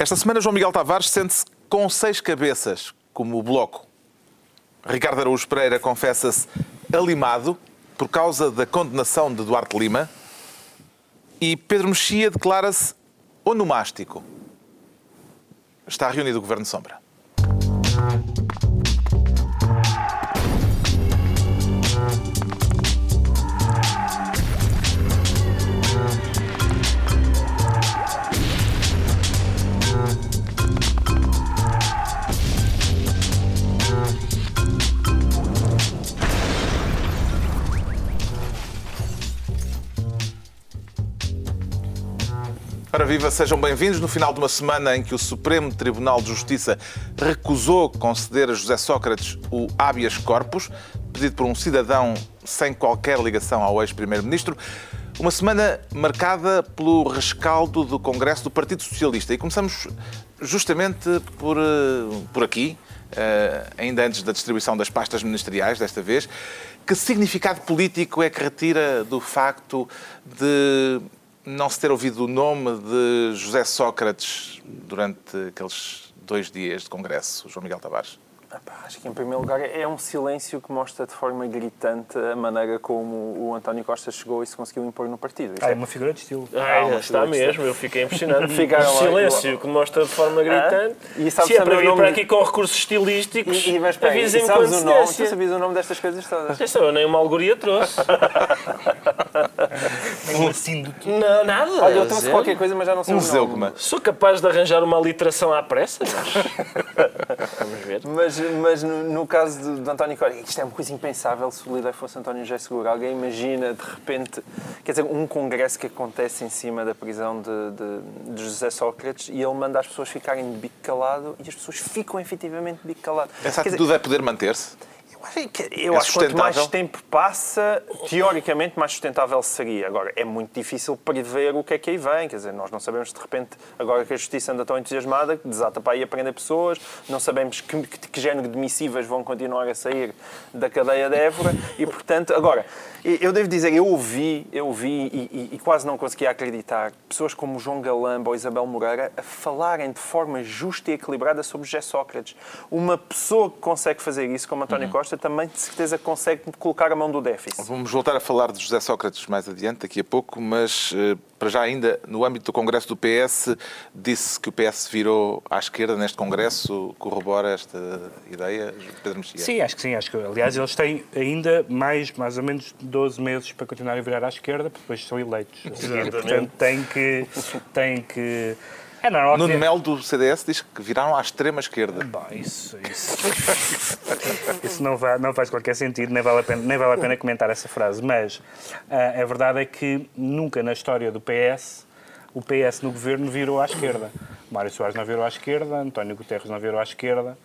Esta semana, João Miguel Tavares sente-se com seis cabeças, como o Bloco. Ricardo Araújo Pereira confessa-se alimado por causa da condenação de Duarte Lima. E Pedro Mexia declara-se onomástico. Está reunido o Governo Sombra. Viva, sejam bem-vindos. No final de uma semana em que o Supremo Tribunal de Justiça recusou conceder a José Sócrates o habeas corpus, pedido por um cidadão sem qualquer ligação ao ex-primeiro-ministro, uma semana marcada pelo rescaldo do Congresso do Partido Socialista. E começamos justamente por, eh, por aqui, eh, ainda antes da distribuição das pastas ministeriais, desta vez. Que significado político é que retira do facto de não se ter ouvido o nome de José Sócrates durante aqueles dois dias de congresso, João Miguel Tavares? Acho que, em primeiro lugar, é um silêncio que mostra de forma gritante a maneira como o António Costa chegou e se conseguiu impor no partido. Ah, é uma figura de estilo. Ah, uma está mesmo, eu fiquei impressionado. Ficaram o lá- silêncio que mostra de forma gritante. E sabes Se é para o vir nome para aqui com recursos estilísticos, E, mas, avisem-me com sabes o nome? Tu sabias o nome destas coisas todas? Eu nem uma alegoria trouxe. Um assíndoto. Não, nada. Olha, eu trouxe zero. qualquer coisa, mas já não sei Um o zeugma. Sou capaz de arranjar uma literação à pressa, mas... Vamos ver. Mas, mas no, no caso de, de António Costa, isto é uma coisa impensável se o líder fosse António José Seguro. Alguém imagina, de repente, quer dizer, um congresso que acontece em cima da prisão de, de, de José Sócrates e ele manda as pessoas ficarem de bico calado e as pessoas ficam efetivamente de bico calado. Essa Quer dizer, atitude é poder manter-se? Eu acho que, eu É acho que quanto mais tempo passa, teoricamente mais sustentável seria. Agora, é muito difícil prever o que é que aí vem. Quer dizer, nós não sabemos de repente, agora que a justiça anda tão entusiasmada, que desata para aí a prender pessoas, não sabemos que, que, que género de missivas vão continuar a sair da cadeia de Évora e, portanto, agora, eu devo dizer, eu ouvi, eu ouvi e, e- e quase não conseguia acreditar pessoas como João Galamba ou Isabel Moreira a falarem de forma justa e equilibrada sobre José Sócrates. Uma pessoa que consegue fazer isso, como António Costa, também de certeza consegue colocar a mão do déficit. Vamos voltar a falar de José Sócrates mais adiante, daqui a pouco, mas eh, para já ainda, no âmbito do Congresso do PS, disse que o PS virou à esquerda neste Congresso, corrobora esta ideia, Pedro Mexia? Sim, acho que sim. Acho que, aliás, eles têm ainda mais, mais ou menos 12 meses para continuar a virar à esquerda, porque depois são eleitos. a seguir. Portanto, têm que, têm que... É normal que... Nuno Melo do CDS diz que viraram à extrema esquerda. Bom, isso, isso, isso não, vai, não faz qualquer sentido, nem vale a pena, nem vale a pena comentar essa frase. Mas ah, a verdade é que nunca na história do PS o PS no governo virou à esquerda. Mário Soares não virou à esquerda, António Guterres não virou à esquerda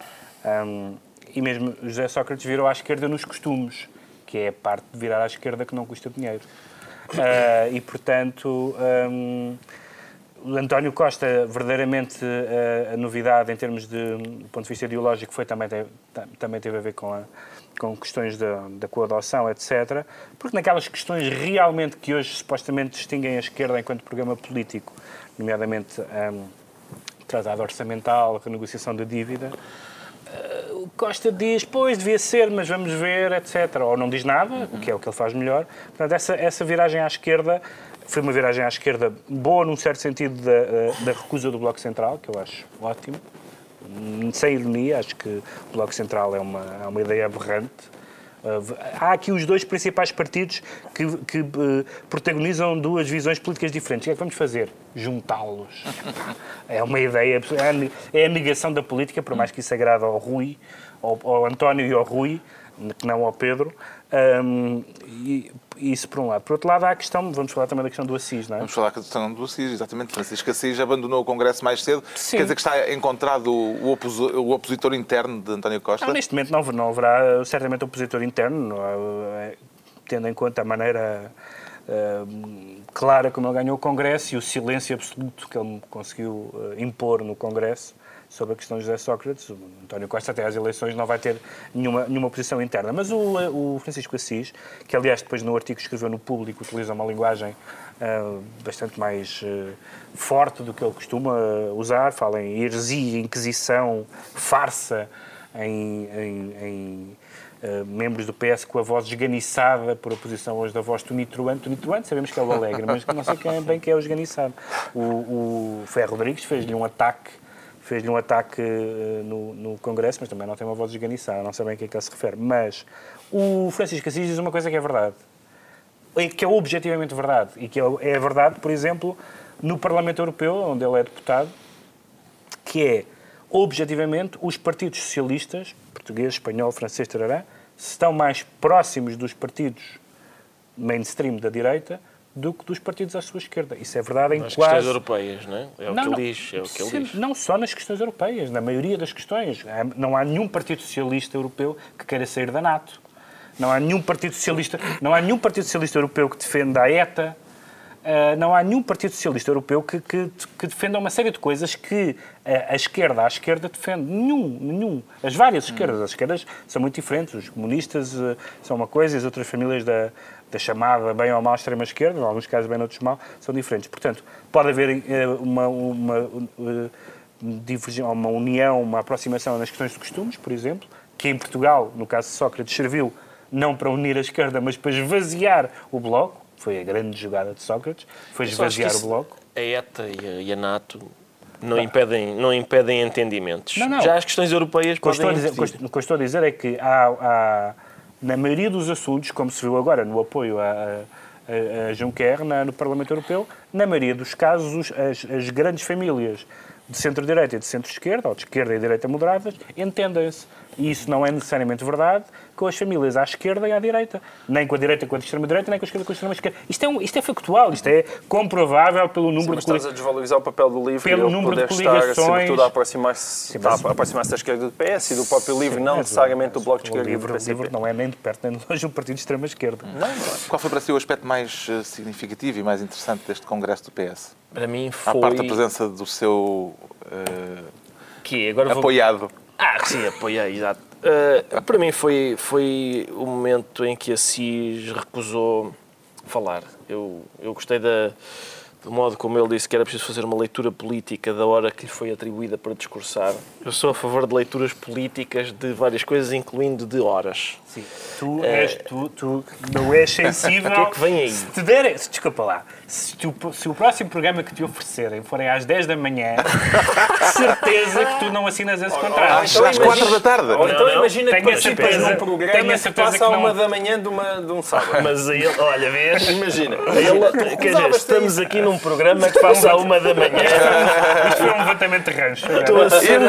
hum, e mesmo José Sócrates virou à esquerda nos costumes, que é a parte de virar à esquerda que não custa dinheiro. Ah, e portanto. o António Costa, verdadeiramente, a, a novidade em termos de do ponto de vista ideológico foi também, te- ta- também teve a ver com, a- com questões da, da coadoção, etc. Porque naquelas questões realmente que hoje supostamente distinguem a esquerda enquanto programa político, nomeadamente um, tratado orçamental, renegociação da dívida, o Costa diz, pois, devia ser, mas vamos ver, etc. Ou não diz nada, o que é o que ele faz melhor. Portanto, essa, essa viragem à esquerda foi uma viragem à esquerda boa, num certo sentido, da, eh, da recusa do Bloco Central, que eu acho ótimo. Hum, Sem ironia, acho que o Bloco Central é uma, é uma ideia aberrante. Há aqui os dois principais partidos que, que, eh, protagonizam duas visões políticas diferentes. O que é que vamos fazer? Juntá-los. É uma ideia, é é a negação da política, por mais que isso agrade ao Rui, ao, ao António e ao Rui, que não ao Pedro. Um, e, isso por um lado. Por outro lado, há a questão, vamos falar também da questão do Assis, não é? Vamos falar com a questão do Assis, exatamente. Francisco Assis abandonou o Congresso mais cedo. Sim. Quer dizer que está encontrado o, o opositor interno de António Costa? Não, neste momento não, não haverá uh, certamente opositor interno, uh, tendo em conta a maneira eh, clara como ele ganhou o Congresso e o silêncio absoluto que ele conseguiu eh, impor no Congresso sobre a questão de José Sócrates. O António Costa até às eleições não vai ter nenhuma, nenhuma posição interna. Mas o, o Francisco Assis, que aliás depois no artigo que escreveu no Público utiliza uma linguagem uh, bastante mais uh, forte do que ele costuma usar, fala em heresia, inquisição, farsa, em, em, em uh, membros do PS com a voz esganiçada por oposição hoje da voz do Nitruante. O Nitruante sabemos que é o Alegre, mas não sei quem, bem que é o esganiçado. O, o Ferro Rodrigues fez-lhe um ataque fez-lhe um ataque uh, no, no, Congresso, mas também não tem uma voz esganiçada, não sei bem a que é que ele se refere. Mas o Francisco Assis diz uma coisa que é verdade, que é objetivamente verdade, e que é, é verdade, por exemplo, no Parlamento Europeu, onde ele é deputado, que é, objetivamente, os partidos socialistas, português, espanhol, francês, tarará, estão mais próximos dos partidos mainstream da direita do que dos partidos à sua esquerda. Isso é verdade em nas quase... questões europeias, não é? É o Não, que não. ele diz. É o que ele diz. Não só nas questões europeias, na maioria das questões. Não há nenhum partido socialista europeu que queira sair da NATO. Não há nenhum partido socialista, não há nenhum partido socialista europeu que defenda a ETA. Ah, não há nenhum partido socialista europeu que, que, que defenda uma série de coisas que ah, a esquerda, à esquerda, defende. Nenhum, nenhum. As várias esquerdas. As esquerdas são muito diferentes. Os comunistas ah, são uma coisa e as outras famílias da, da chamada bem ou mal extrema-esquerda, em alguns casos bem, noutros mal, são diferentes. Portanto, pode haver eh, uma, uma, uma união, uma aproximação nas questões de costumes, por exemplo, que em Portugal, no caso de Sócrates, serviu não para unir a esquerda, mas para esvaziar o Bloco. Foi a grande jogada de Sócrates, foi esvaziar o Bloco. A ETA e a, e a NATO não impedem, não impedem entendimentos. Não, não. Já as questões europeias estou podem dizer, o que eu- estou a dizer é que há, há- na maioria dos assuntos, como se viu agora no apoio a, a, a Juncker na- no Parlamento Europeu, na maioria dos casos, os- as, as grandes famílias de centro-direita e de centro-esquerda, ou de esquerda e direita moderadas, entendem-se. E isso não é necessariamente verdade com as famílias à esquerda e à direita. Nem com a direita com a extrema-direita, nem com a esquerda com a extrema-esquerda. Isto, é um- isto é factual, isto é comprovável pelo número Mas de estás a desvalorizar o papel do LIVRE Pelo e número de poder estar, coligações. sobretudo, a aproximar-se mas- a aproximar-se da esquerda do PS e do próprio LIVRE, não Mas, necessariamente do mas Bloco de o Esquerda e do livro, o PCP. livro não é nem de perto nem de longe um partido de extrema-esquerda. Qual foi para si o aspecto mais eh, significativo e mais interessante deste Congresso do PS? Para mim À foi... parte da presença do seu eh, Que agora vou... apoiado. Ah, sim, apoiei, exato. Uh, para mim foi, foi o momento em que Assis recusou falar. Eu, eu gostei da, do modo como ele disse que era preciso fazer uma leitura política da hora que lhe foi atribuída para discursar. Eu sou a favor de leituras políticas de várias coisas, incluindo de horas. Sim. Tu, és, tu, tu não és sensível. O que é que vem aí? Se te derem, se- desculpa lá, se, tu- se o próximo programa que te oferecerem forem às 10 da manhã, certeza que tu não assinas esse contrato. Às, às quatro da tarde. Ou então não. imagina que Tenho a participas num programa tenho a que certeza passa que à não- uma da manhã de, uma, de um sábado. Mas a ele, olha, vês? Imagina. Ele, quer dizer, estamos aqui num programa que passa à uma da manhã. Isto foi um levantamento de rancho. Estou a ser,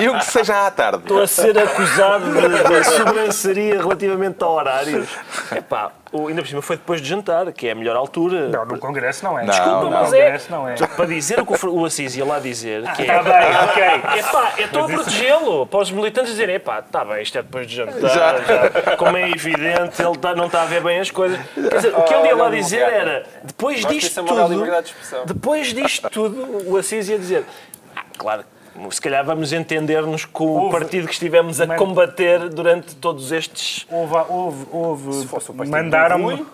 E o que seja à tarde. estou a ser acusado de, de sobranceria relativamente a horários. Epá, ainda por cima foi depois de jantar, que é a melhor altura. Não, no Congresso não é. Não, Desculpa, não. no Mas é. Congresso não é. Para dizer o que o Assis ia lá dizer, que Está é. bem, ok. Epá, eu estou a protegê-lo. Para os militantes dizerem, epá, está bem, isto é depois de jantar. Já. Como é evidente, ele tá- não está a ver bem as coisas. Quer dizer, o que ele ia lá dizer era, depois Nós disto tudo, de expressão. depois disto tudo, o Assis ia dizer, ah, claro, se calhar vamos entender-nos com o Houve- partido que estivemos a combater durante todos estes... Houve, houve, houve fosse o partido mandaram-me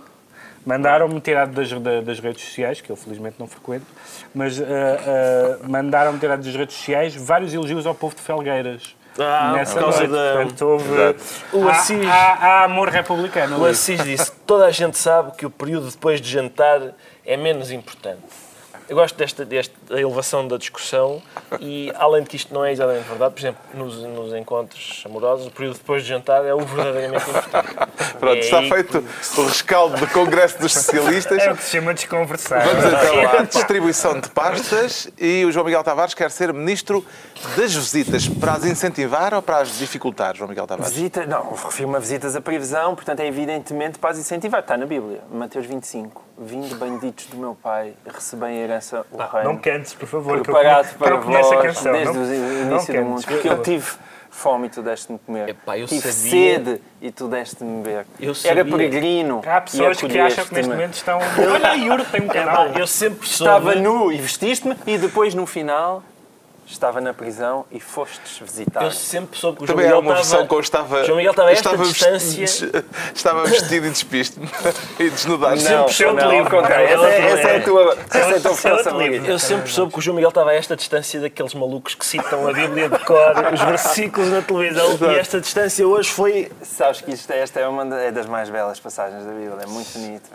mandaram-me tirar das, da- das redes sociais, que eu felizmente não frequento, mas ah, ah, mandaram-me tirar das redes sociais vários elogios ao povo de Felgueiras. Ah, Nessa por causa da... Portanto, houve, O há, Assis- há- há amor republicano. O. Assis disse: toda a gente sabe que o período depois de jantar é menos importante. Eu gosto desta, desta elevação da discussão e, além de que isto não é exatamente verdade, por exemplo, nos, nos encontros amorosos, o período depois de jantar é o verdadeiramente importante. Pronto, É está aí feito o rescaldo do Congresso dos Socialistas. É o que se chama desconversar. Vamos então à distribuição de pastas e o João Miguel Tavares quer ser Ministro das Visitas para as incentivar ou para as dificultar, João Miguel Tavares? Visita, não, refiro-me a visitas a previsão, portanto é evidentemente para as incentivar. Está na Bíblia, Mateus 25. Vindo benditos do meu Pai, recebem a herança o reino. Não cantes, por favor. que eu- preparado que para eu conheço a canção. desde Não- o não início do mundo. por Porque eu tive fome e tu deste-me comer. Epá, eu Tive sabia. sede e tu deste-me beber. Eu Era sabia. peregrino. Há pessoas que acham que neste momento estão. Olha, Yuri tem um canal. Eu sempre soube. Estava nu e vestiste-me e depois no final estava na prisão e fostes visitar. Eu sempre soube que o João Também Miguel uma versão estava... que eu estava. João Miguel estava a esta estava distância. vesti- Estava vestido e despiste-me. e desnudaste. Não, Sempre não, livre. contrário. Essa, é- essa é a tua, essa é a tua força. Eu sempre soube que o João Miguel estava a esta distância daqueles malucos que citam a Bíblia de cor, os versículos na televisão, e esta distância hoje foi... Sabes que isto, esta é uma da- é das mais belas passagens da Bíblia, é muito bonito.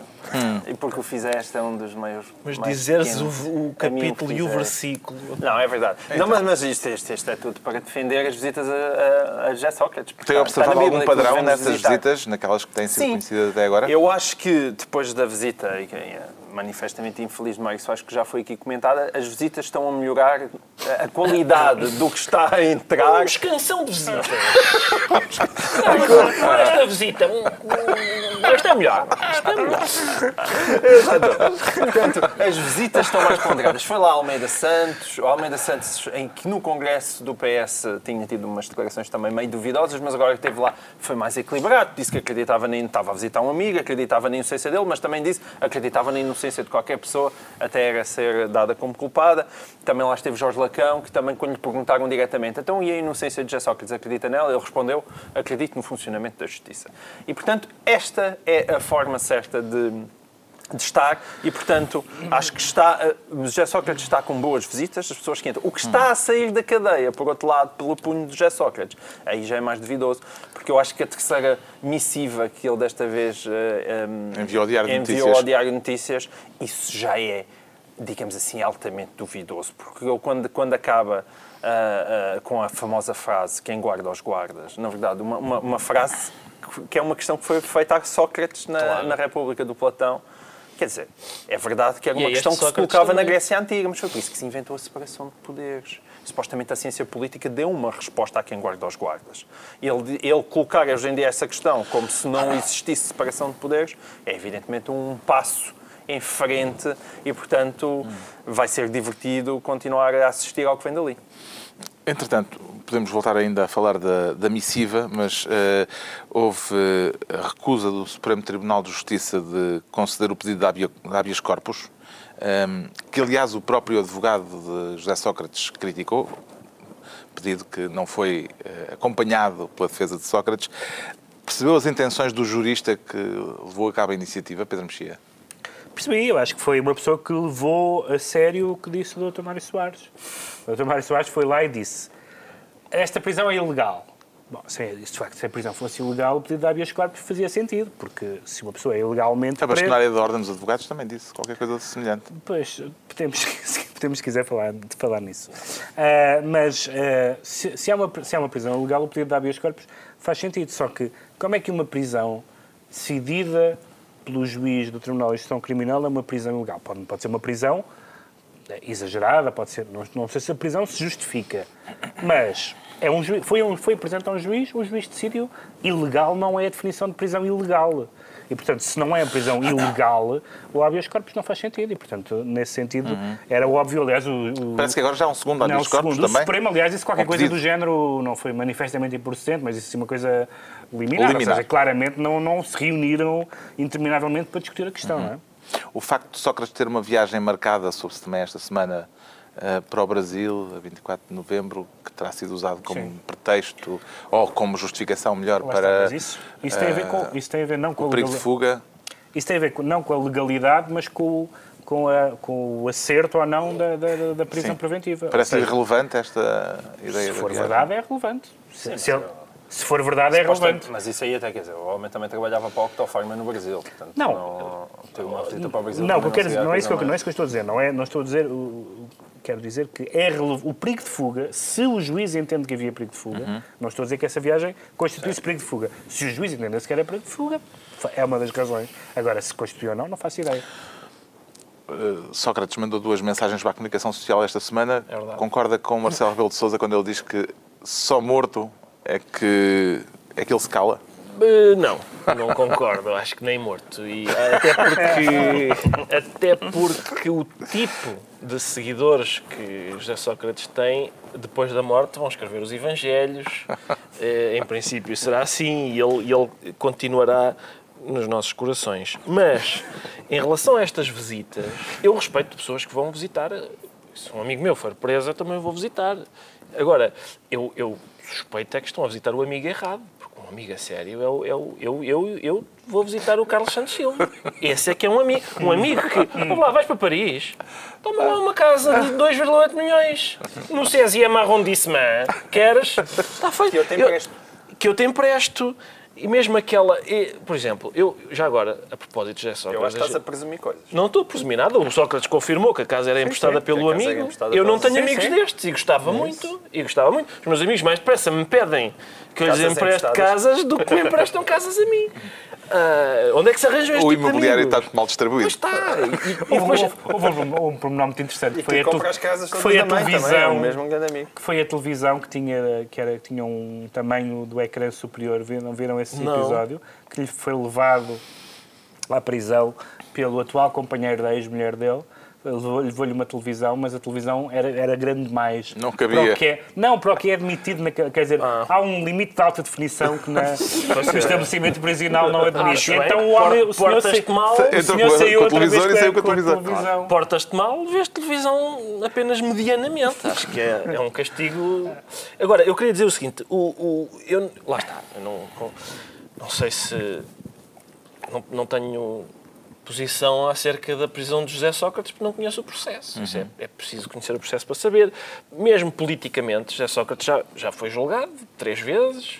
E porque o fizeste é um dos meios. Mas dizeres o, o capítulo e o versículo... Não, é verdade. Não, mas, mas isto, isto, isto é tudo para defender as visitas a, a, a José Sócrates. Tem observado algum padrão nessas visitar. visitas, naquelas que têm sido Sim. conhecidas até agora? Eu acho que depois da visita, e que é manifestamente infeliz de Mário Soares, que já foi aqui comentada, as visitas estão a melhorar a- qualidade do que está a entrar. Vamos, canção de visita. Não, esta visita, um, um, esta é melhor. Esta é melhor. Portanto, as visitas estão mais ponderadas. Foi lá Almeida Santos, Almeida Santos, em que no Congresso do PS tinha tido umas declarações também meio duvidosas, mas agora que esteve lá foi mais equilibrado. Disse que acreditava na estava a visitar um amigo, acreditava na inocência dele, mas também disse acreditava na inocência de qualquer pessoa, até era ser dada como culpada. Também lá esteve Jorge Lacão, que também, quando lhe perguntaram diretamente, então e a inocência de José Sócrates, acredita nela? Ele respondeu, acredito no funcionamento da justiça. E, portanto, esta é a forma certa de de estar e, portanto, acho que está. eh, José Sócrates está com boas visitas, as pessoas que entram. O que está a sair da cadeia, por outro lado, pelo punho de José Sócrates, aí já é mais duvidoso, porque eu acho que a terceira missiva que ele desta vez eh, eh, Enviou ao Diário de enviou Notícias. ao Diário de Notícias, isso já é, digamos assim, altamente duvidoso, porque ele, quando, quando acaba. ah, ah, com a famosa frase quem guarda os guardas, na verdade, uma, uma, uma frase que- é uma questão que foi feita a Sócrates na, Claro. na República do Platão. Quer dizer, é verdade que era uma é questão que se colocava na também. Grécia Antiga, mas foi por isso que se inventou a separação de poderes. Supostamente a ciência política deu uma resposta a quem guarda os guardas. Ele, ele colocar hoje em dia essa questão como se não existisse separação de poderes é evidentemente um passo em frente e, portanto, vai ser divertido continuar a assistir ao que vem dali. Entretanto, podemos voltar ainda a falar da, da missiva, mas eh, houve eh, a recusa do Supremo Tribunal de Justiça de conceder o pedido de habeas corpus, que aliás o próprio advogado de José Sócrates criticou, pedido que não foi eh, acompanhado pela defesa de Sócrates. Percebeu as intenções do jurista que levou a cabo a iniciativa, Pedro Mexia? Percebi, eu acho que foi uma pessoa que levou a sério o que disse o Dr. Mário Soares. O Dr. Mário Soares foi lá e disse: Esta prisão é ilegal. Bom, se, de facto, se a prisão fosse ilegal, o pedido de habeas corpus fazia sentido, porque se uma pessoa é ilegalmente A presa... bastonária da Ordem dos Advogados também disse qualquer coisa semelhante. Pois, podemos, podemos se quiser falar, de falar nisso. Ah, mas ah, se, se, há uma, se há uma prisão ilegal, o pedido de habeas corpus faz sentido. Só que como é que uma prisão decidida pelo juiz do Tribunal de Instrução Criminal é uma prisão ilegal? Pode, pode ser uma prisão eh, exagerada, pode ser, não, não sei se a prisão se justifica, mas é um juiz, foi, um, foi apresentado a um juiz, o juiz decidiu, ilegal não é a definição de prisão ilegal. E, portanto, se não é a prisão ilegal, o habeas corpus não faz sentido. E, portanto, nesse sentido, era óbvio. Aliás, o, o- Parece que agora já há um segundo habeas corpus segundo. O também. Supremo, aliás, disse qualquer Com coisa do género, não foi manifestamente improcedente, mas disse uma coisa liminar. Liminar. Ou seja, claramente não, não se reuniram interminavelmente para discutir a questão, não é? O facto de Sócrates ter uma viagem marcada, soube-se também esta semana, para o Brasil, a 24 de novembro, que terá sido usado como Sim. pretexto ou como justificação melhor para mas isso, isso tem a ver com, isso tem a ver não com o a perigo de fuga. Isso tem a ver com- não com a legalidade, mas com, o- com, a- com o acerto ou não da, da- da prisão Sim. preventiva. Ou Parece seja, irrelevante esta ideia se for verdade, é relevante. Se, se ele- se for verdade, é relevante. Mas isso aí até quer dizer, o homem também trabalhava para o Octofarma no Brasil. Portanto, Não. não ter uma visita para o Brasil. Não, o que também eu quero dizer, não, é isso que eu, não é isso que eu estou a dizer. Não, é, não estou a dizer. o- quero dizer que é o perigo de fuga, se o juiz entende que havia perigo de fuga, Uhum. não estou a dizer que essa viagem constitui-se perigo de fuga. Se o juiz entender que era perigo de fuga, é uma das razões. Agora, se constitui ou não, não faço ideia. Uh, Sócrates mandou duas mensagens para a comunicação social esta semana. É verdade. Concorda com Marcelo Rebelo de Sousa quando ele diz que só morto é que, é que ele se cala? Uh, não, não concordo. Acho que nem morto. E até porque, até porque o tipo de seguidores que José Sócrates tem depois da morte vão escrever os Evangelhos. Uh, em princípio será assim e ele, ele continuará nos nossos corações. Mas, em relação a estas visitas, eu respeito pessoas que vão visitar. Se um amigo meu for preso, eu também vou visitar. Agora, eu, eu suspeito é que estão a visitar o amigo errado um amigo a sério, eu, eu, eu, eu, eu vou visitar o Carlos Santos Silva. Esse é que é um amigo. Um amigo que, vamos lá, vais para Paris, toma lá uma casa de 2,8 milhões no CSIM Arrondissement. Queres? Está feito. Que eu te empresto. Eu, que eu te empresto. E mesmo aquela. E, por exemplo, eu, já agora, a propósito de José Sócrates. Eu acho que estás a presumir coisas. Não estou a presumir nada. O Sócrates confirmou que a casa era emprestada sim, pelo casa era amigo. emprestada eu não pelo- tenho Sim, amigos sim. destes e gostava muito. E gostava muito. Os meus amigos mais depressa me pedem que eu lhes empreste casas do que me emprestam casas a mim. Ah, onde é que se arranjam este O tipo de imobiliário está mal distribuído. Pois está. E, e Houve, depois, houve- houve um, um pormenor muito interessante. E Foi a, tu- casas que foi a mãe também, é televisão. mesmo grande amigo. que foi a televisão que tinha, que era, que tinha um tamanho do ecrã superior. Viram, viram esse Não. episódio? Que lhe foi levado à prisão pelo atual companheiro da ex-mulher dele. Levou- Levou-lhe uma televisão, mas a televisão era, era grande demais. Não cabia. Para o que é, não, para o que é admitido. Na, quer dizer, Ah. há um limite de alta definição que na, no estabelecimento prisional não admite. Acho bem. então o homem, o senhor, mal, o Entrou senhor saiu com a outra vez e com saiu com a com a televisão. televisão. portas-te mal, vês televisão apenas medianamente. Acho que é, é um castigo. Agora, eu queria dizer o seguinte: o, o- eu, lá está, eu não, não, não sei se. Não, não tenho posição acerca da prisão de José Sócrates porque não conheço o processo. Isso é, é preciso conhecer o processo para saber. Mesmo politicamente, José Sócrates já, já foi julgado três vezes,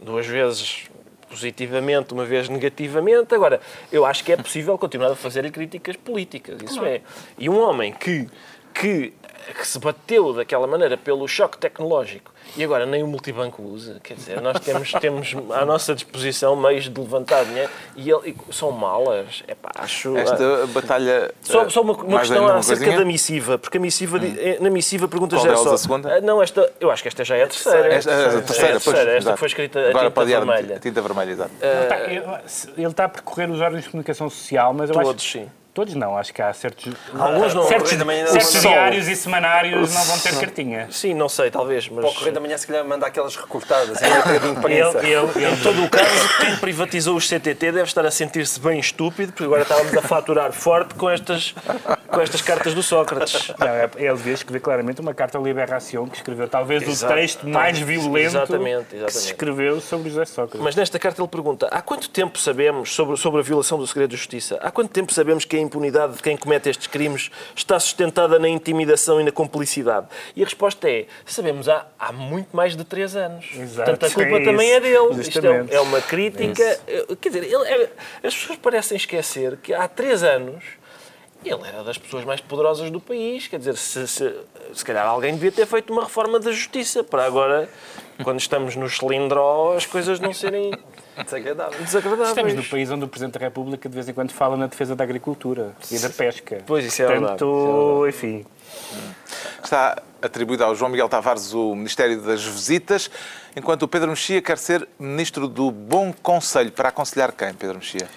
duas vezes positivamente, uma vez negativamente. Agora, eu acho que é possível continuar a fazer críticas políticas, isso é. E um homem que, que, que se bateu daquela maneira pelo choque tecnológico e agora nem o multibanco usa, quer dizer, nós temos, temos à nossa disposição meios de levantar dinheiro e, ele, e são malas. Epá, acho, Esta batalha. só, eh, só uma, uma questão uma acerca coisinha? da missiva, porque a missiva, di- eh, na missiva pergunta Qual já delas, só. a segunda? Ah, Não, esta, eu acho que esta já é a terceira. Esta, a Já é terceira, pois. terceira, esta exato. que foi escrita a Agora tinta vermelha. a tinta vermelha, exato. Tá, ele- está a percorrer os órgãos de comunicação social, mas eu Todos, acho... sim. Todos não, acho que há certos... Alguns não. Certos, Manhã certos diários e semanários não vão ter cartinha. Sim, não sei, talvez, mas. Para o Correio da Manhã, se calhar, manda aquelas recortadas, Ele, imprensa. ele, ele, Em todo o caso, quem privatizou os CTT deve estar a sentir-se bem estúpido, porque agora estávamos a faturar forte com estas, com estas cartas do Sócrates. Não, é- ele devia escrever claramente uma carta à Liberação que escreveu talvez Exato. o texto mais violento Exatamente, que se exatamente. escreveu sobre José Sócrates. Mas nesta carta ele pergunta: há quanto tempo sabemos sobre, sobre a violação do segredo de justiça? Há quanto tempo sabemos que a impunidade de quem comete estes crimes está sustentada na intimidação e na complicidade? E a resposta é: sabemos há, há muito mais de três anos. Exato, Portanto, a culpa é também isso. é dele. Isto é, é uma crítica. eh, Quer dizer, ele é- as pessoas parecem esquecer que há três anos. Ele era das pessoas mais poderosas do país, quer dizer, se, se, se calhar alguém devia ter feito uma reforma da justiça para agora, quando estamos no cilindro, as coisas não serem Desagradável. desagradáveis. Estamos no país onde o Presidente da República de vez em quando fala na defesa da agricultura e da pesca. Pois, isso é verdade, Portanto, enfim. Está atribuído ao João Miguel Tavares o Ministério das Visitas, enquanto o Pedro Mexia quer ser Ministro do Bom Conselho. Para aconselhar quem, Pedro Mexia?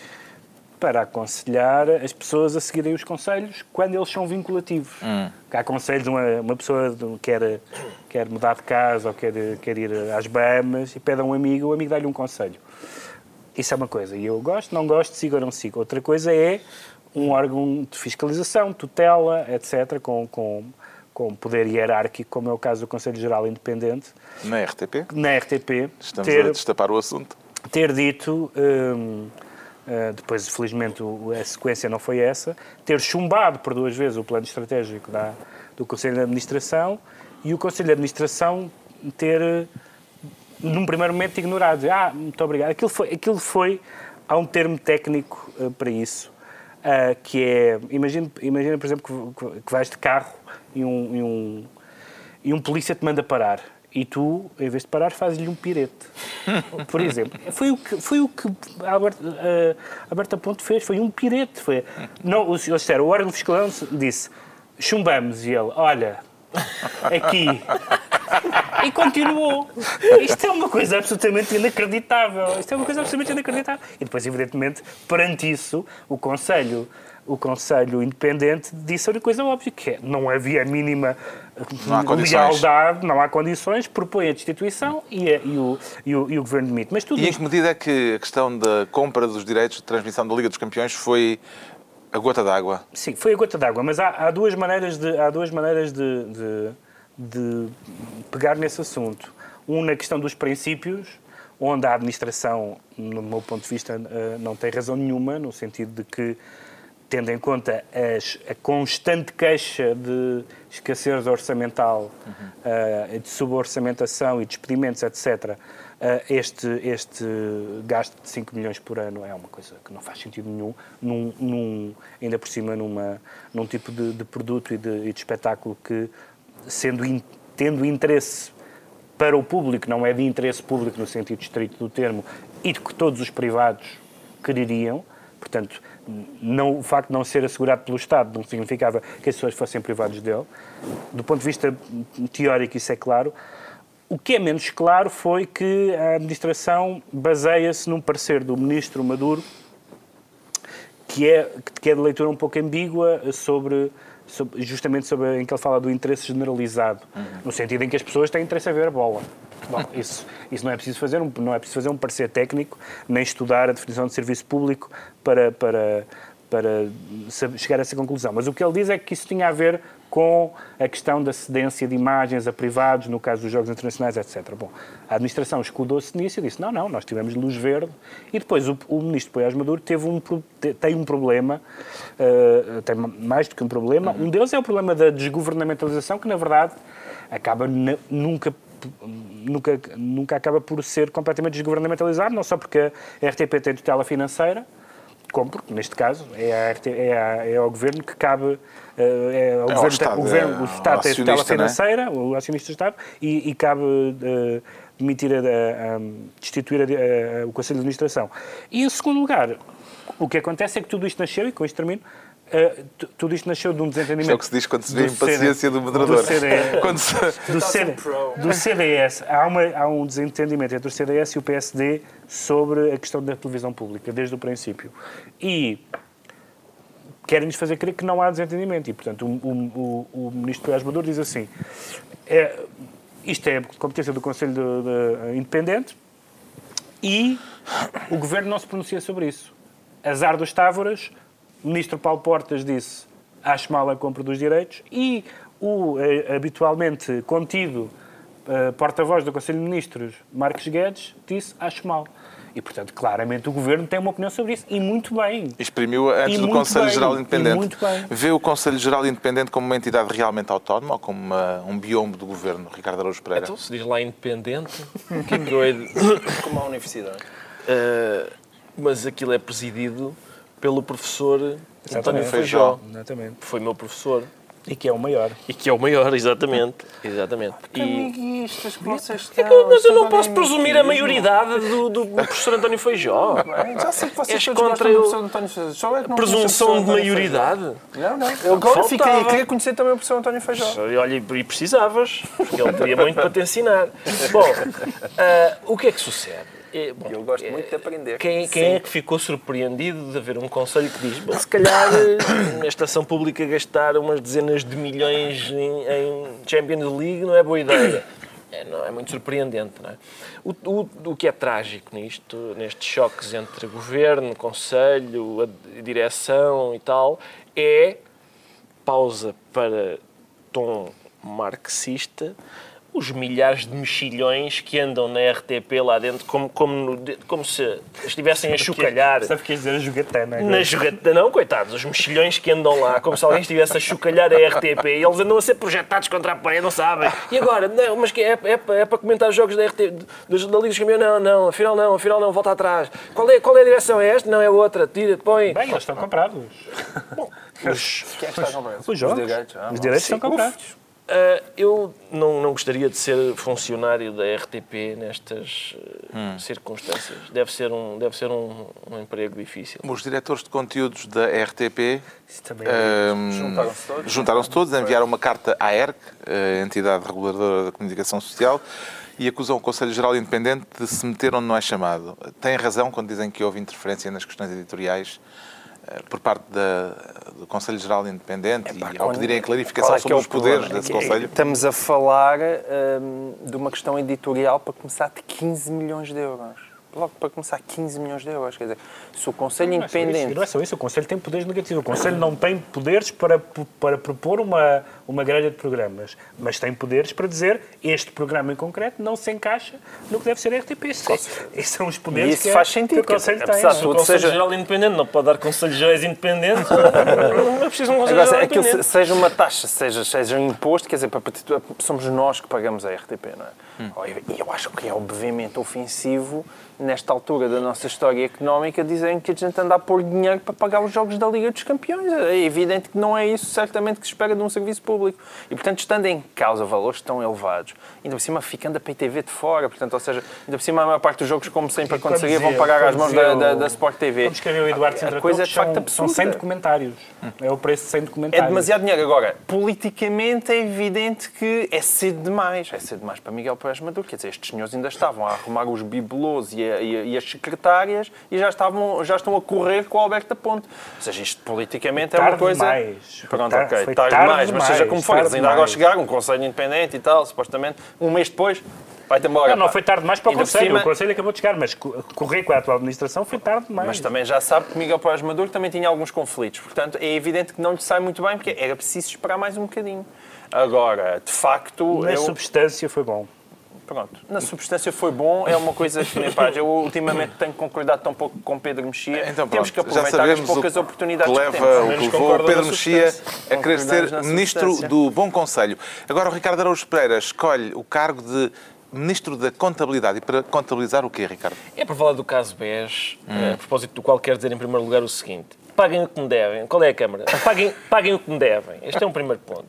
Para aconselhar as pessoas a seguirem os conselhos quando eles são vinculativos. Que há conselhos, uma, uma pessoa quer, quer mudar de casa ou quer, quer ir às Bahamas e pede a um amigo, o amigo dá-lhe um conselho. Isso é uma coisa. E eu gosto, não gosto, sigo ou não sigo. Outra coisa é um órgão de fiscalização, tutela, etc., com, com, com poder hierárquico, como é o caso do Conselho Geral Independente, Na RTP? na RTP, Estamos ter, a destapar o assunto. ter dito, hum, uh, depois felizmente a sequência não foi essa, ter chumbado por duas vezes o plano estratégico da, do Conselho de Administração e o Conselho de Administração ter, uh, num primeiro momento, ignorado. Ah, muito obrigado. Aquilo foi, aquilo foi há um termo técnico uh, para isso, uh, que é, imagina, imagina por exemplo, que, que vais de carro e um, e um, e um polícia te manda parar. E tu, em vez de parar, fazes-lhe um pirete. Por exemplo. Foi o que, foi o que a Alberta, a Alberta Ponte fez. Foi um pirete. Foi, não, eles disseram, o órgão fiscal disse, chumbamos. E ele, olha, aqui, e continuou. Isto é uma coisa absolutamente inacreditável. Isto é uma coisa absolutamente inacreditável. E depois, evidentemente, perante isso, o Conselho o Conselho Independente disse a coisa óbvia, que é, não havia a mínima não há lealdade, não há condições, propõe a destituição e, a, e, o, e, o, e o Governo demite. Mas tudo e isto... em que medida é que a questão da compra dos direitos de transmissão da Liga dos Campeões foi a gota d'água? Sim, foi a gota d'água, mas há, há, duas maneiras, de, há duas maneiras de, de, de pegar nesse assunto. Um na questão dos princípios, onde a administração, no meu ponto de vista, eh, não tem razão nenhuma, no sentido de que tendo em conta as, a constante queixa de escassez orçamental, uhum. uh, de suborçamentação e despedimentos, etc., eh, este, este gasto de 5 milhões por ano é uma coisa que não faz sentido nenhum, num, num ainda por cima numa, num tipo de, de produto e de, e de, espetáculo que, sendo in, tendo interesse para o público, não é de interesse público no sentido estrito do termo, e de que todos os privados quereriam, portanto, não, o facto de não ser assegurado pelo Estado não significava que as pessoas fossem privados dele. Do ponto de vista teórico, isso é claro. O que é menos claro foi que a administração baseia-se num parecer do ministro Maduro, que é, que é de leitura um pouco ambígua sobre, sobre justamente sobre em que ele fala do interesse generalizado, uhum. no sentido em que as pessoas têm interesse a ver a bola. Bom, isso, isso não é preciso fazer, um, não é preciso fazer um parecer técnico, nem estudar a definição de serviço público para, para, para chegar a essa conclusão. Mas o que ele diz é que isso tinha a ver com a questão da cedência de imagens a privados, no caso dos Jogos Internacionais, etc. Bom, a administração escudou-se nisso e disse, não, não, nós tivemos luz verde. E depois o, o ministro Poiás Maduro teve um, tem um problema, uh, tem mais do que um problema. Um deles é o problema da desgovernamentalização, que na verdade acaba nunca nunca, nunca acaba por ser completamente desgovernamentalizado, não só porque a RTP tem tutela financeira, como porque, neste caso, é, a RT, é, a, é ao Governo que cabe. Eh, é, ao é governo, Estado, o, governo, o Estado tem tutela é? financeira, né? o acionista do Estado, e, e cabe uh, demitir, a, a, a destituir o Conselho de Administração. E, em segundo lugar, o que acontece é que tudo isto nasceu, e com isto termino, Uh, tudo isto nasceu de um desentendimento. Isto é o que se diz quando se vê impaciência do moderador. Do, CDS, quando se... do, CD, do CDS. Há, uma, há um desentendimento entre o CDS e o PSD sobre a questão da televisão pública, desde o princípio. E querem-nos fazer crer que não há desentendimento. E, portanto, o, o, o, o ministro Pérez Maduro diz assim: é, isto é competência do Conselho de, de, Independente e o governo não se pronuncia sobre isso. Azar dos Távoras o ministro Paulo Portas disse acho mal a compra dos direitos e o eh, habitualmente contido eh, porta-voz do Conselho de Ministros, Marcos Guedes, disse acho mal. E, portanto, claramente o Governo tem uma opinião sobre isso, e muito bem. Exprimiu antes e do Conselho bem, Geral Independente. muito bem. Vê o Conselho Geral Independente como uma entidade realmente autónoma ou como uma, um biombo do Governo, Ricardo Araújo Pereira? Então, se diz lá independente, o que é que eu hei de... Como a universidade. Uh, mas aquilo é presidido pelo professor António Feijó. Exatamente. Foi meu professor. E que é o maior. E que é o maior, exatamente. exatamente. Que e... amiguistas que vocês estão. É que, mas eu não posso presumir a maioridade do, do professor António Feijó. Bem, já sei que vocês És contra eu... professor António Feijó. É Presunção de maioridade? Não, não. Eu agora fiquei a querer conhecer também o professor António Feijó. E olha, e precisavas, porque ele teria muito para te ensinar. Bom, uh, o que é que sucede? É, bom, eu gosto é, muito de aprender. Quem, quem é que ficou surpreendido de haver um conselho que diz bom, se calhar eh, na estação pública gastar umas dezenas de milhões em, em Champions League não é boa ideia? É, não, é muito surpreendente. Não é? O, o, o que é trágico nisto, nestes choques entre governo, conselho, a direção e tal, é pausa para tom marxista os milhares de mexilhões que andam na RTP lá dentro, como, como, como se estivessem a chocalhar. Sabe o que quer dizer a jogatana? Na jogatana, não, coitados, os mexilhões que andam lá, como se alguém estivesse a chocalhar a RTP e eles andam a ser projetados contra a parede, não sabem. E agora, não, mas que é, é, é para comentar os jogos da RTP, da Liga dos Campeões? Não, não, afinal não, afinal não, volta atrás. Qual é, qual é a direção? É esta? Não, é outra, tira, põe. Bem, eles estão comprados. Bom, os, é comprado? Os jogos. Os direitos, ah, os direitos estão comprados. Uh, eu não, não gostaria de ser funcionário da RTP nestas uh, Hum. circunstâncias. Deve ser um, deve ser um, um emprego difícil. Os diretores de conteúdos da RTP também é Ahm, Juntaram-se todos? juntaram-se todos, enviaram uma carta à ERC, a entidade reguladora da comunicação social, e acusam o Conselho Geral Independente de se meter onde não é chamado. Têm razão quando dizem que houve interferência nas questões editoriais eh, por parte da- do Conselho Geral Independente e ao quando- pedirem a clarificação é sobre é os poderes problema? desse É Conselho. Estamos a falar hum, de uma questão editorial para começar de 15 milhões de euros. Logo para começar 15 milhões de euros. Quer dizer, se o Conselho Não é só isso, Independente. Não é só isso, o Conselho tem poderes negativos. O Conselho não tem poderes para, para propor uma, uma grelha de programas, mas tem poderes para dizer este programa em concreto não se encaixa no que deve ser a RTP. É- Esses são os poderes E isso que, é- faz que sentido, o Conselho tem. é? O Conselho seja- Geral Independente não pode dar Conselhos Gerais Independentes. não é preciso um Conselho Agora, Geral aquilo se- Independente. seja uma taxa, seja, seja um imposto, quer dizer, para, para- somos nós que pagamos a RTP, não é? Hum. E eu acho que é obviamente ofensivo, nesta altura da nossa história económica, dizerem que a gente anda a pôr dinheiro para pagar os jogos da Liga dos Campeões. É evidente que não é isso, certamente, que se espera de um serviço público. E, portanto, estando em causa valores tão elevados, ainda por cima ficando a PTV de fora, portanto, ou seja, ainda por cima a maior parte dos jogos, como sempre aconteceria, vão pagar às mãos da, da, da Sport TV. Como escreveu o Eduardo a Sintra coisa é de facto são, são 100 absurda. documentários. É o preço de 100 É documentários. demasiado dinheiro. Agora, politicamente é evidente que é cedo demais. É cedo demais para Miguel Pérez Maduro. Quer dizer, estes senhores ainda estavam a arrumar os bibelôs e, a- e a- e as secretárias e já, estavam, já estão a correr com o Alberto da Ponte. Ou seja, isto politicamente é uma coisa... demais. Pronto, tar- ok. Tarde, tarde demais, mas seja demais, como for, ainda agora chegaram, um Conselho Independente e tal, supostamente. Um mês depois, vai-te embora. Não, não foi tarde demais para o Conselho. cima- O Conselho acabou de chegar, mas co- correr com a atual administração foi tarde demais. Mas também já sabe que Miguel Pérez Maduro também tinha alguns conflitos. Portanto, é evidente que não lhe sai muito bem, porque era preciso esperar mais um bocadinho. Agora, de facto, Na eu... substância foi bom. Pronto. Na substância foi bom, é uma coisa que, pá, eu ultimamente tenho concordado tão pouco com Pedro Mexia. Então, temos que aproveitar as poucas o oportunidades que que leva, temos. o que levou Pedro Mexia a querer ser ministro do Bom Conselho. Agora o Ricardo Araújo Pereira escolhe o cargo de ministro da Contabilidade. E para contabilizar o quê, Ricardo? É para falar do caso BES, a propósito do qual quero dizer em primeiro lugar o seguinte. Paguem o que me devem. Qual é a Câmara? Paguem, paguem o que me devem. Este é um primeiro ponto.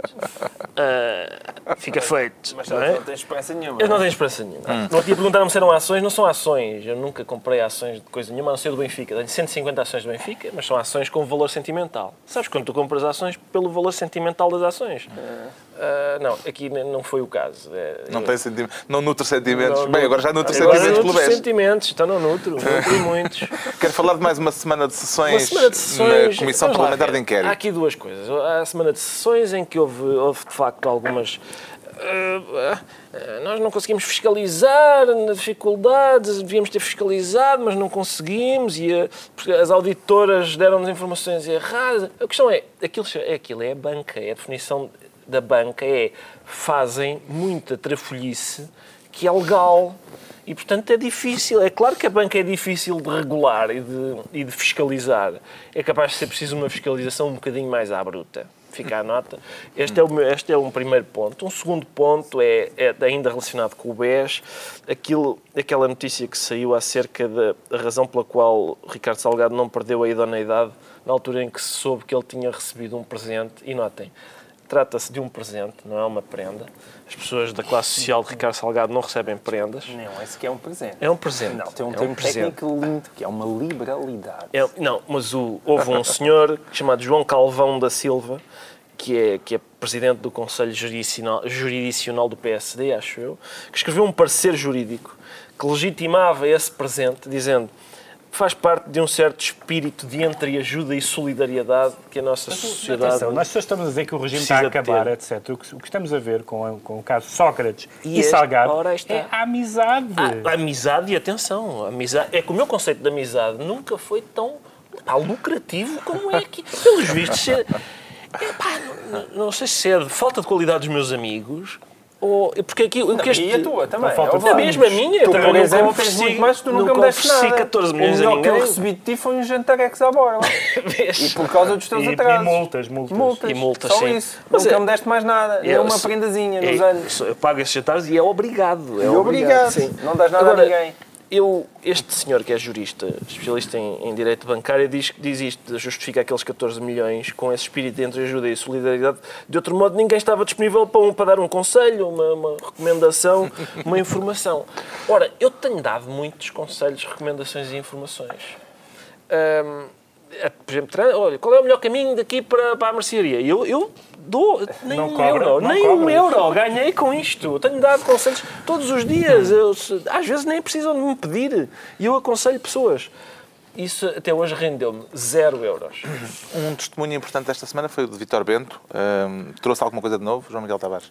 Ah, fica feito. Mas não é? não tens esperança nenhuma. Eu não tenho esperança nenhuma. No outro dia perguntaram-me se eram ações. Não são ações. Eu nunca comprei ações de coisa nenhuma, a não ser do Benfica. Tenho 150 ações do Benfica, mas são ações com valor sentimental. Sabes quando tu compras ações pelo valor sentimental das ações? Ah, não, aqui não foi o caso. É, Não, tem senti- não nutre sentimentos. não- Bem, agora já nutre agora sentimentos pelo nutro sentimentos, então não nutro, nutro muitos. Quero falar de mais uma semana de sessões, Uma semana de sessões. na Comissão lá Parlamentar de Inquérito. Há aqui duas coisas. Há a semana de sessões em que houve, houve de facto algumas. ah, ah, nós não conseguimos fiscalizar, dificuldades, devíamos ter fiscalizado, mas não conseguimos, e a- porque as auditoras deram-nos informações erradas. A questão é, aquilo é aquilo, é a banca, é a definição da banca, é fazem muita trafolhice que é legal. E, portanto, é difícil. É claro que a banca é difícil de regular e de, e de fiscalizar. É capaz de ser preciso uma fiscalização um bocadinho mais à bruta. Fica a nota. Este é, o, este é um primeiro ponto. Um segundo ponto é, é ainda relacionado com o BES, aquilo, aquela notícia que saiu acerca da razão pela qual Ricardo Salgado não perdeu a idoneidade na altura em que se soube que ele tinha recebido um presente. E notem, trata-se de um presente, não é uma prenda. As pessoas da classe social de Ricardo Salgado não recebem prendas. Não, esse que é um presente. É um presente. Não, tem um é termo presente. técnico lindo, que é uma liberalidade. É- não, mas o- houve um senhor chamado João Calvão da Silva, que é, que é presidente do Conselho Juridicional, Juridicional do PSD, acho eu, que escreveu um parecer jurídico que legitimava esse presente, dizendo faz parte de um certo espírito de entreajuda e solidariedade que a nossa sociedade... Atenção, nós só estamos a dizer que o regime está a acabar, etc. O que, o que estamos a ver com, a- com o caso Sócrates E e, este- Salgado é a amizade. A amizade e atenção, a amizade, é que o meu conceito de amizade nunca foi tão pá, lucrativo como é aqui. Pelos vistos, é, é, pá, não, não sei se é de falta de qualidade dos meus amigos ou porque aqui o que este E a tua também. Falta é o a mesma minha, Tu, também por exemplo, tens ofereci- muito mais, tu nunca, nunca me deste nada. 14 milhões o melhor que eu recebi de ti foi um jantarex à borla. E por causa dos teus E, e atrasos. multas, multas. Multas. E multas, Só sim. isso. Mas nunca é- me deste mais nada. Eu uma prendazinha É, nos anos. eu pago esses jantares e é obrigado. É E obrigado. sim. Não dás nada Agora, a ninguém. Eu, este senhor que é jurista, especialista em, em direito bancário, diz, diz isto, justifica aqueles 14 milhões com esse espírito de entreajuda e solidariedade. De outro modo, ninguém estava disponível para, um, para dar um conselho, uma, uma recomendação, uma informação. Ora, eu tenho dado muitos conselhos, recomendações e informações. Por exemplo, olha, qual é o melhor caminho daqui para, para a mercearia? Eu, eu dou nem Não um cobra, euro, nem cobra. um euro. Ganhei com isto. Tenho dado conselhos todos os dias. Eu, às vezes nem precisam de me pedir. E eu aconselho pessoas. Isso até hoje rendeu-me zero euros. Um testemunho importante desta semana foi o de Vitor Bento. Ahm, trouxe alguma coisa de novo, João Miguel Tavares?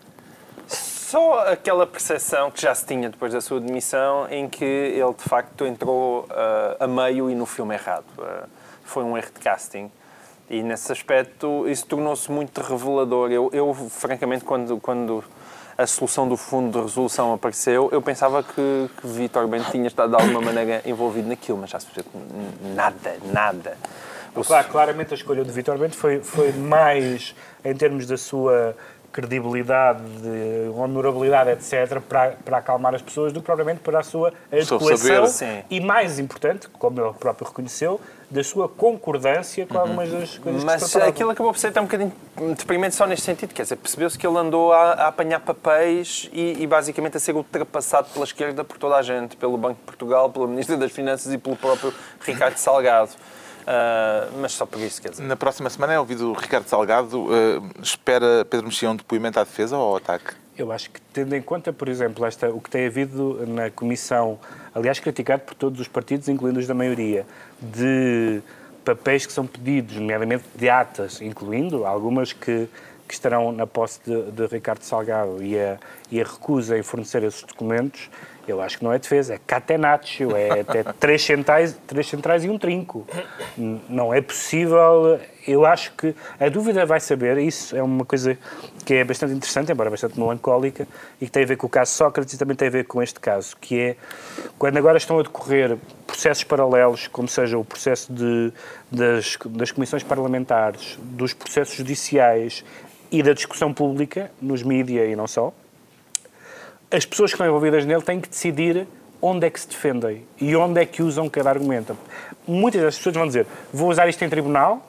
Só aquela percepção que já se tinha depois da sua demissão, em que ele de facto entrou ah, a meio e no filme errado. Ah, foi um erro de casting. E nesse aspecto isso tornou-se muito revelador. Eu, eu, francamente, quando, quando a solução do fundo de resolução apareceu, eu pensava que, que Vítor Bento tinha estado de alguma maneira envolvido naquilo, mas já se percebeu nada, nada. Claro, claramente a escolha do Vitor Bento foi, foi mais em termos da sua credibilidade, de honorabilidade, etc., para, para acalmar as pessoas, do que propriamente para a sua adequação saber. E, mais importante, como ele próprio reconheceu, da sua concordância com algumas das coisas que se Mas preparavam. aquilo acabou por ser até um bocadinho deprimente só neste sentido. Quer dizer, percebeu-se que ele andou a, a apanhar papéis e, e basicamente a ser ultrapassado pela esquerda por toda a gente, pelo Banco de Portugal, pela Ministra das Finanças e pelo próprio Ricardo Salgado. Ah, mas só por isso, quer dizer. Na próxima semana é ouvido o Ricardo Salgado. ah, espera Pedro Mexia um depoimento à defesa ou ao ataque? Eu acho que, tendo em conta, por exemplo, esta, o que tem havido na Comissão, aliás, criticado por todos os partidos, incluindo os da maioria, de papéis que são pedidos, nomeadamente de atas, incluindo algumas que, que estarão na posse de, de Ricardo Salgado. E a, e a recusa em fornecer esses documentos, eu acho que não é defesa, é catenaccio, é até três centrais, três centrais e um trinco. Não é possível. Eu acho que a dúvida vai saber, isso é uma coisa que é bastante interessante, embora bastante melancólica, e que tem a ver com o caso Sócrates e também tem a ver com este caso, que é quando agora estão a decorrer processos paralelos, como seja o processo de, das, das comissões parlamentares, dos processos judiciais e da discussão pública, nos mídia e não só, as pessoas que estão envolvidas nele têm que decidir onde é que se defendem e onde é que usam cada argumento. Muitas das pessoas vão dizer: vou usar isto em tribunal,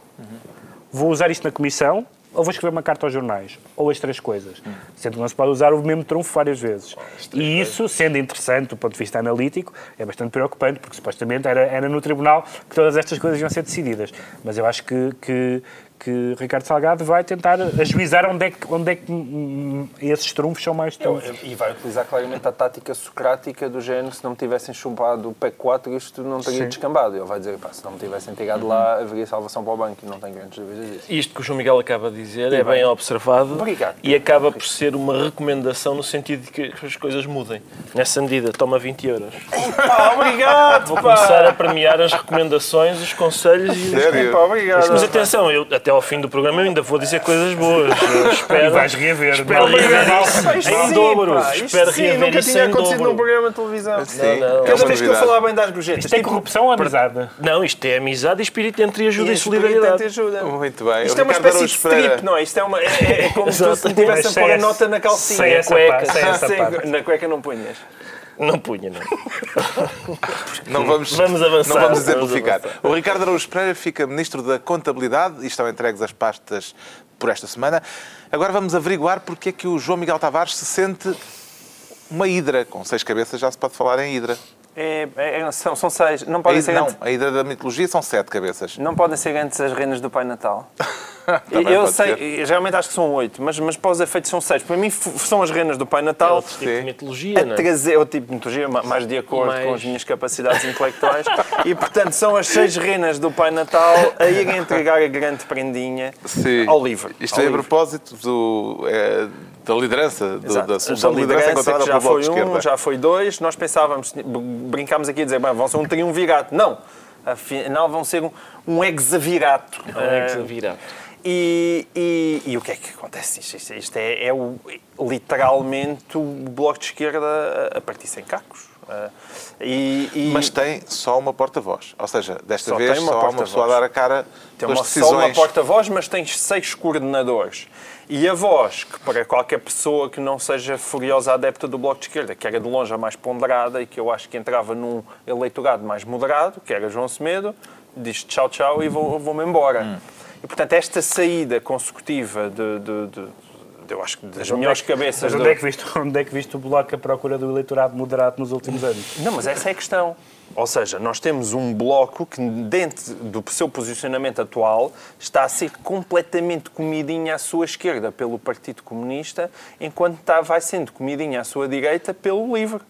vou usar isto na comissão, ou vou escrever uma carta aos jornais, ou as três coisas. Sendo que não se pode usar o mesmo trunfo várias vezes. E isso, sendo interessante do ponto de vista analítico, é bastante preocupante, porque supostamente era, era no tribunal que todas estas coisas iam ser decididas. Mas eu acho que, que, que Ricardo Salgado vai tentar ajuizar onde é que, onde é que hum, esses trunfos são mais trunfos. E vai utilizar claramente a tática socrática do género, se não me tivessem chumbado o PEC 4, isto não teria Sim. descambado. Ele vai dizer, pá, se não me tivessem tirado lá, haveria salvação para o banco, e não tenho grandes dúvidas disso. Isto que o João Miguel acaba de dizer é bem observado Obrigado. e acaba por ser uma recomendação no sentido de que as coisas mudem. Nessa medida, toma 20 euros. Pá, obrigado, Vou começar a premiar as recomendações, os conselhos e os... Sério? Pá, obrigado. Mas atenção, eu, até ao fim do programa eu ainda vou dizer coisas boas. Eu espero, E vais reaver. espero não? reaver Pá, isso isto em sim, dobro. pá, isto Espero sim, reaver nunca isso tinha acontecido num dobro. programa de televisão. Sim, não. é Cada uma vez que eu falar bem das gorjetas, Isto é corrupção ou amizade? Não, isto é amizade e espírito entre ajuda e, e solidariedade. ajuda. Muito bem. Isto O é uma Ricardo espécie de strip, não é? Isto é, uma, é, é como se tivessem a pôr a nota na sem calcinha. cueca. sem Sim, parte. na cueca não punhas. Não punha, não. Não vamos, Vamos avançar, Não vamos exemplificar. O Ricardo Araújo Pereira fica Ministro da Contabilidade e estão entregues as pastas por esta semana. Agora vamos averiguar porque é que o João Miguel Tavares se sente uma hidra. Com seis cabeças já se pode falar em hidra. É, é- são, são seis. Não A podem, hidra, ser não, antes, a hidra da mitologia são sete cabeças. não podem ser antes as reinas do Pai Natal. eu sei, ser. geralmente acho que são oito, mas, mas para os efeitos são seis. Para mim são as reinas do Pai Natal. Outro tipo de mitologia, A não é? trazer o tipo de mitologia ma- mais de acordo Mais- com as minhas capacidades intelectuais e portanto são as seis reinas do Pai Natal a irem entregar a grande prendinha Sim. ao livro. Isto ao é a livro. propósito do, é, da lidança, do- Exato. da solução de liderança encontrada que já foi um, já foi dois. Nós pensávamos, brincámos aqui a dizer, bem, vão ser um triunvirato. Não, afinal vão ser um, um hexavirato. É um Eh, hexavirato. E, e, e o que é que acontece? Isto, isto- é, é o- literalmente o bloco de esquerda a, partir sem cacos. Ah, e, e- Mas tem só uma porta-voz. Ou seja, desta Só vez tem uma só há uma pessoa a dar a cara Tem uma, só uma decisões. porta-voz, mas tens seis coordenadores. E a voz, que para qualquer pessoa que não seja furiosa adepta do Bloco de Esquerda, que era de longe a mais ponderada e que eu acho que entrava num eleitorado mais moderado, que era João Semedo, diz tchau, tchau e vou- vou-me embora. Hum. E, portanto, esta saída consecutiva de, de- de- eu acho que das melhores cabeças... Mas do- onde é, que viste, onde é que viste o Bloco à procura do eleitorado moderado nos últimos anos? Não, mas essa é a questão. Ou seja, nós temos um bloco que, dentro do seu posicionamento atual, está a ser completamente comidinha à sua esquerda pelo Partido Comunista, enquanto está, vai sendo comidinha à sua direita pelo LIVRE.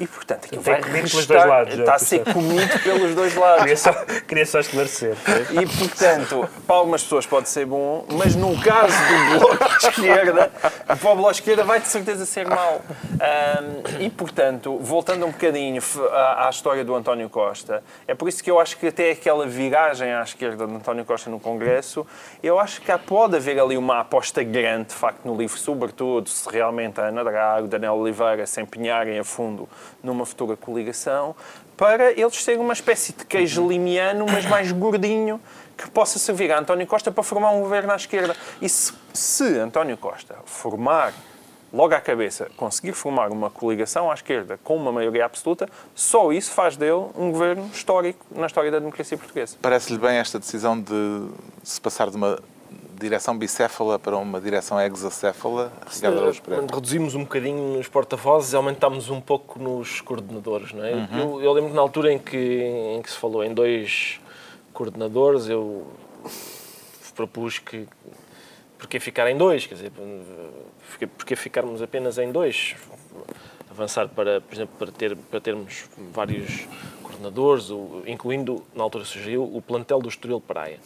E, portanto, aquilo vai comido pelos restar- dois lados, está a ser percebo. comido pelos dois lados. Queria só, queria só esclarecer. E, portanto, para algumas pessoas pode ser bom, mas no caso do Bloco de Esquerda, para o Bloco de Esquerda vai de certeza ser mau. Ahm, e, portanto, voltando um bocadinho à, à história do António Costa, é por isso que eu acho que até aquela viragem à esquerda de António Costa no Congresso, eu acho que há, pode haver ali uma aposta grande, de facto, no livro, sobretudo se realmente a Ana Drago, Daniel Oliveira se empenharem a fundo numa futura coligação, para eles serem uma espécie de queijo limiano, mas mais gordinho, que possa servir a António Costa para formar um governo à esquerda. E se, se António Costa formar, logo à cabeça, conseguir formar uma coligação à esquerda com uma maioria absoluta, só isso faz dele um governo histórico na história da democracia portuguesa. Parece-lhe bem esta decisão de se passar de uma direção bicéfala para uma direção hexacéfala? Quando reduzimos um bocadinho nos porta-vozes e aumentámos um pouco nos coordenadores, não é? Eu, eu lembro que na altura em que, em que se falou em dois coordenadores, eu propus que porque ficar em dois, quer dizer, porque, ficarmos apenas em dois, avançar para, por exemplo, para, ter, para termos vários coordenadores, incluindo, na altura sugeriu, o plantel do Estoril Praia.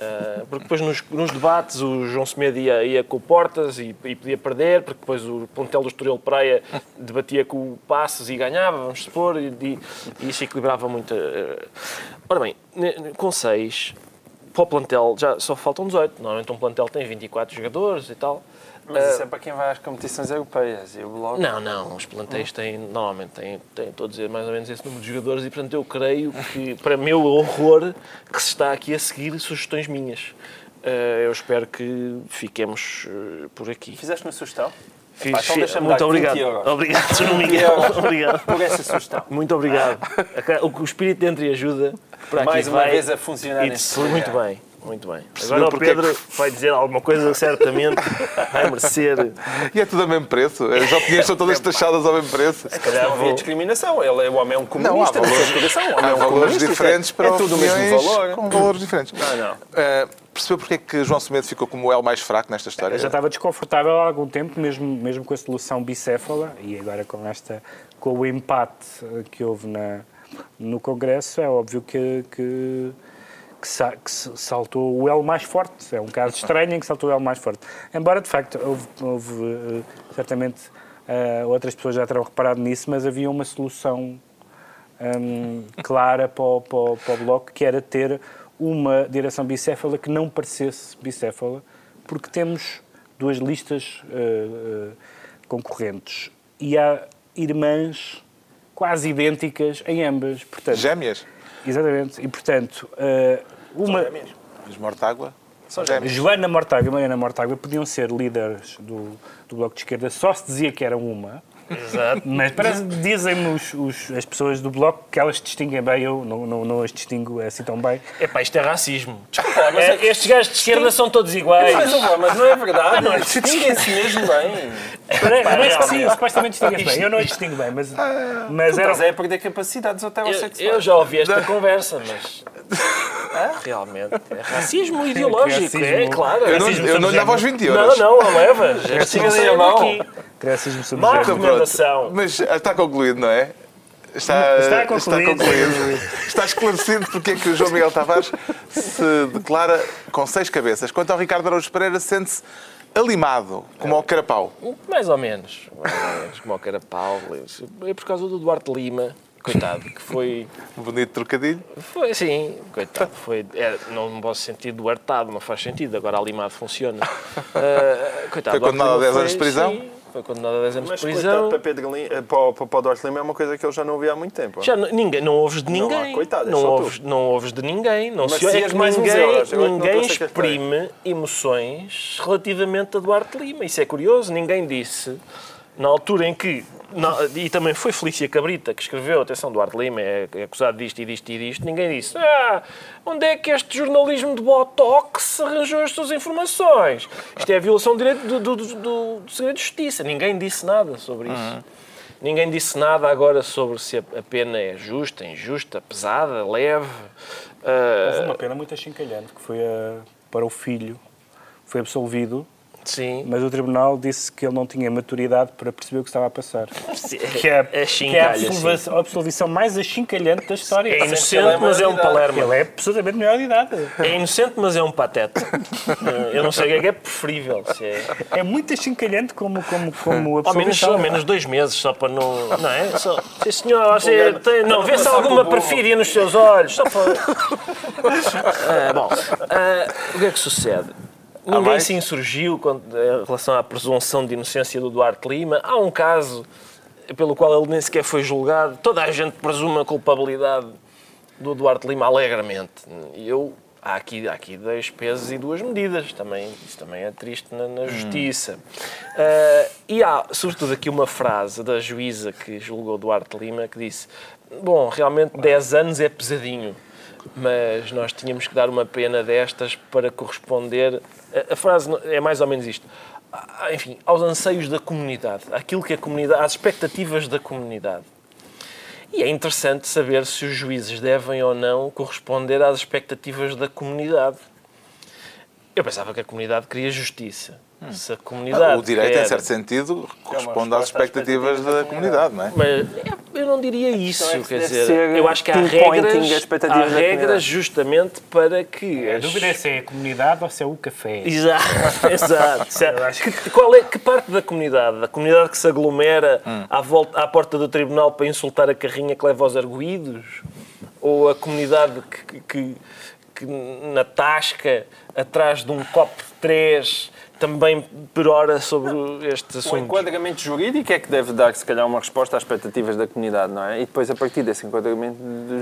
Ah, porque depois nos, nos debates o João Semedo ia, ia com o Portas e, e podia perder, porque depois o plantel do Estoril Praia debatia com o Passos e ganhava, vamos supor, e, e- e isso equilibrava muito. ah. Ora bem, com seis, para o plantel já só faltam 18. Normalmente um plantel tem 24 jogadores e tal. Mas isso é para quem vai às competições europeias. E o Bloco... Não, não, os plantéis têm, normalmente têm, têm todos mais ou menos esse número de jogadores e, portanto, eu creio que, para meu horror, que se está aqui a seguir sugestões minhas. Eh, eu espero que fiquemos eh, por aqui. Fizeste uma sugestão? Fiz- Epá, então deixa-me muito dar 20 obrigado. euros. Obrigado, Sr. 20 Miguel. Obrigado. Por essa sugestão. Muito obrigado. O, espírito de entreajuda para aqui Mais uma vai vez a funcionar e Muito bem, muito bem. Percebeu Agora o porque é que- Pedro vai dizer alguma coisa certamente vai merecer. E é tudo ao mesmo preço? As opiniões são todas taxadas ao mesmo preço? calhar havia discriminação. Ele é, o homem é um comunista, Não, há não, valores- Há é um valores diferentes é, para é tudo o mesmo valor. com valores diferentes. Não, não. Uh, percebeu porque é que João Semedo ficou como o L mais fraco nesta história? Eu já estava desconfortável há algum tempo, mesmo, mesmo com a solução bicéfala, e agora com, esta, com o empate que houve na, no Congresso, é óbvio que, que, que, sa- que saltou o L mais forte. É um caso estranho em que saltou o L mais forte. Embora, de facto, houve, houve, eh, certamente eh, outras pessoas já terão reparado nisso, mas havia uma solução hum, clara para o, para, o, para o Bloco, que era ter uma direção bicéfala que não parecesse bicéfala, porque temos duas listas eh, eh, concorrentes e há irmãs quase idênticas em ambas. Portanto, Gêmeas? Exatamente. E, portanto, uma... As Mortágua? São Joana. Mortágua e Mariana Mortágua podiam ser líderes do, do Bloco de Esquerda, só se dizia que eram uma. Exato. Mas parece, dizem-me os- os- as pessoas do Bloco que elas distinguem bem, eu não, não, não as distingo assim tão bem. Epá, isto é racismo. mas É, é- estes gajos de esquerda são todos iguais. Mas, ó, mas não é verdade. Distinguem-se mesmo bem. Parece que sim, supostamente distingue bem. Eu não distingo bem, mas, mas Mas eram. é a perder capacidades até Eu, heterossexuais. eu já ouvi esta conversa, mas realmente é racismo ideológico, é claro. Eu não, Racismo eu não lhe dava aos 20 euros. Não, não, não levas. É assim a mão. Racismo subjetivo. Recomendação. Mas ah, está concluído, não é? Está, Está concluído. Está esclarecido porque é que o João Miguel Tavares se declara com seis cabeças. Quanto ao Ricardo Araújo Pereira, sente-se alimado, como ao carapau. Mais ou menos. Mais ou menos, como o Carapau. É por causa do Duarte Lima, coitado, que foi. Um bonito trocadilho. Foi assim, coitado. Foi, é, não no bom sentido do artado, não faz sentido. Agora a limado funciona. Uh, coitado, Foi condenado a 10 anos de prisão? Sim, foi condenado a 10 anos Mas de coitado, prisão. para, Pedro Lima, para, o- para o Duarte Lima é uma coisa que ele já não ouvia há muito tempo. Já não, ninguém, não ouves de Não há, ninguém. coitado, é não, tu. ouves, não ouves de ninguém. Não Mas se, é que mais ninguém, euros, é ninguém ser exprime emoções relativamente a Duarte Lima. Isso é curioso. Ninguém disse, na altura em que. Na- e também foi Felícia Cabrita que escreveu, atenção, Duarte Lima é, é acusado disto e disto e disto. Ninguém disse, ah, onde é que este jornalismo de Botox arranjou as suas informações? Isto é a violação do direito do, do, do- do- do segredo de justiça. Ninguém disse nada sobre isso. Ninguém disse nada agora sobre se a pena é justa, injusta, pesada, leve. Ah, Houve uma pena muito achincalhante, que foi a- para o filho. Foi absolvido, sim. mas o tribunal disse que ele não tinha maturidade para perceber o que estava a passar. Sim, Que é, é que é a absolvição, a absolvição mais achincalhante da história. É inocente, mas é um palerma. Ele é absolutamente maior de idade. É inocente, mas é um pateta. Eu não sei o que é que é preferível. Se é... É muito achincalhante como, como, como Ao menos, absolvição. ao menos dois meses, só para não. Não é? Só... Sim, senhor, você tem... não, vê-se alguma perfídia nos seus olhos. Só para. Ah, bom, ah, o que é que sucede? Ninguém mais? se insurgiu quando- em relação à presunção de inocência do Duarte Lima. Há um caso pelo qual ele nem sequer foi julgado. Toda a gente presume a culpabilidade do Duarte Lima alegremente. Eu. Há aqui, há aqui dois pesos e duas medidas. Também, isso também é triste na, na justiça. Ah, e há, sobretudo, aqui uma frase da juíza que julgou Duarte Lima que disse: Bom, realmente 10 anos é pesadinho, mas nós tínhamos que dar uma pena destas para corresponder. A, a frase é mais ou menos isto. Ah, Enfim, aos anseios da comunidade, àquilo que a comunidade, às expectativas da comunidade. E é interessante saber se os juízes devem ou não corresponder às expectativas da comunidade. Eu pensava que a comunidade queria justiça. Se a comunidade Ah, o direito, em quer- certo sentido, corresponde às resposta às expectativas expectativas da da comunidade, não é? Mas é, eu não diria isso, é que quer dizer, eu acho que há regras, há da regras justamente para que A dúvida é se é a comunidade ou se é o café. Exato, exato. Que, qual é, que parte da comunidade? A comunidade que se aglomera Hum. à, volta, à porta do tribunal para insultar a carrinha que leva aos arguídos? Ou a comunidade que, que, que na tasca, atrás de um copo de três, também perora sobre este O assunto? enquadramento jurídico é que deve dar, se calhar, uma resposta às expectativas da comunidade, não é? E depois, a partir desse enquadramento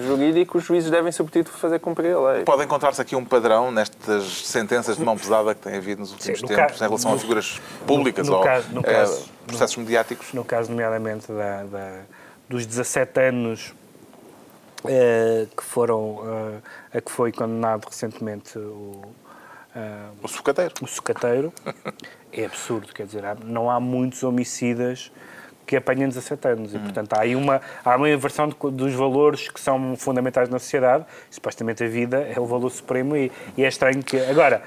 jurídico, os juízes devem, sobretudo, fazer cumprir a lei. Pode encontrar-se aqui um padrão nestas sentenças de mão pesada que tem havido nos últimos Sim, no tempos ca- em relação a no- figuras públicas no ou caso- no eh, caso- processos mediáticos. no caso nomeadamente da, da- dos 17 anos eh, que foram eh, a que foi condenado recentemente o, eh, O sucateiro. o sucateiro é absurdo, quer dizer, não há muitos homicidas que apanham 17 anos e, portanto, há aí uma, há uma inversão de dos valores que são fundamentais na sociedade. Supostamente a vida é o valor supremo e, e é estranho que... Agora,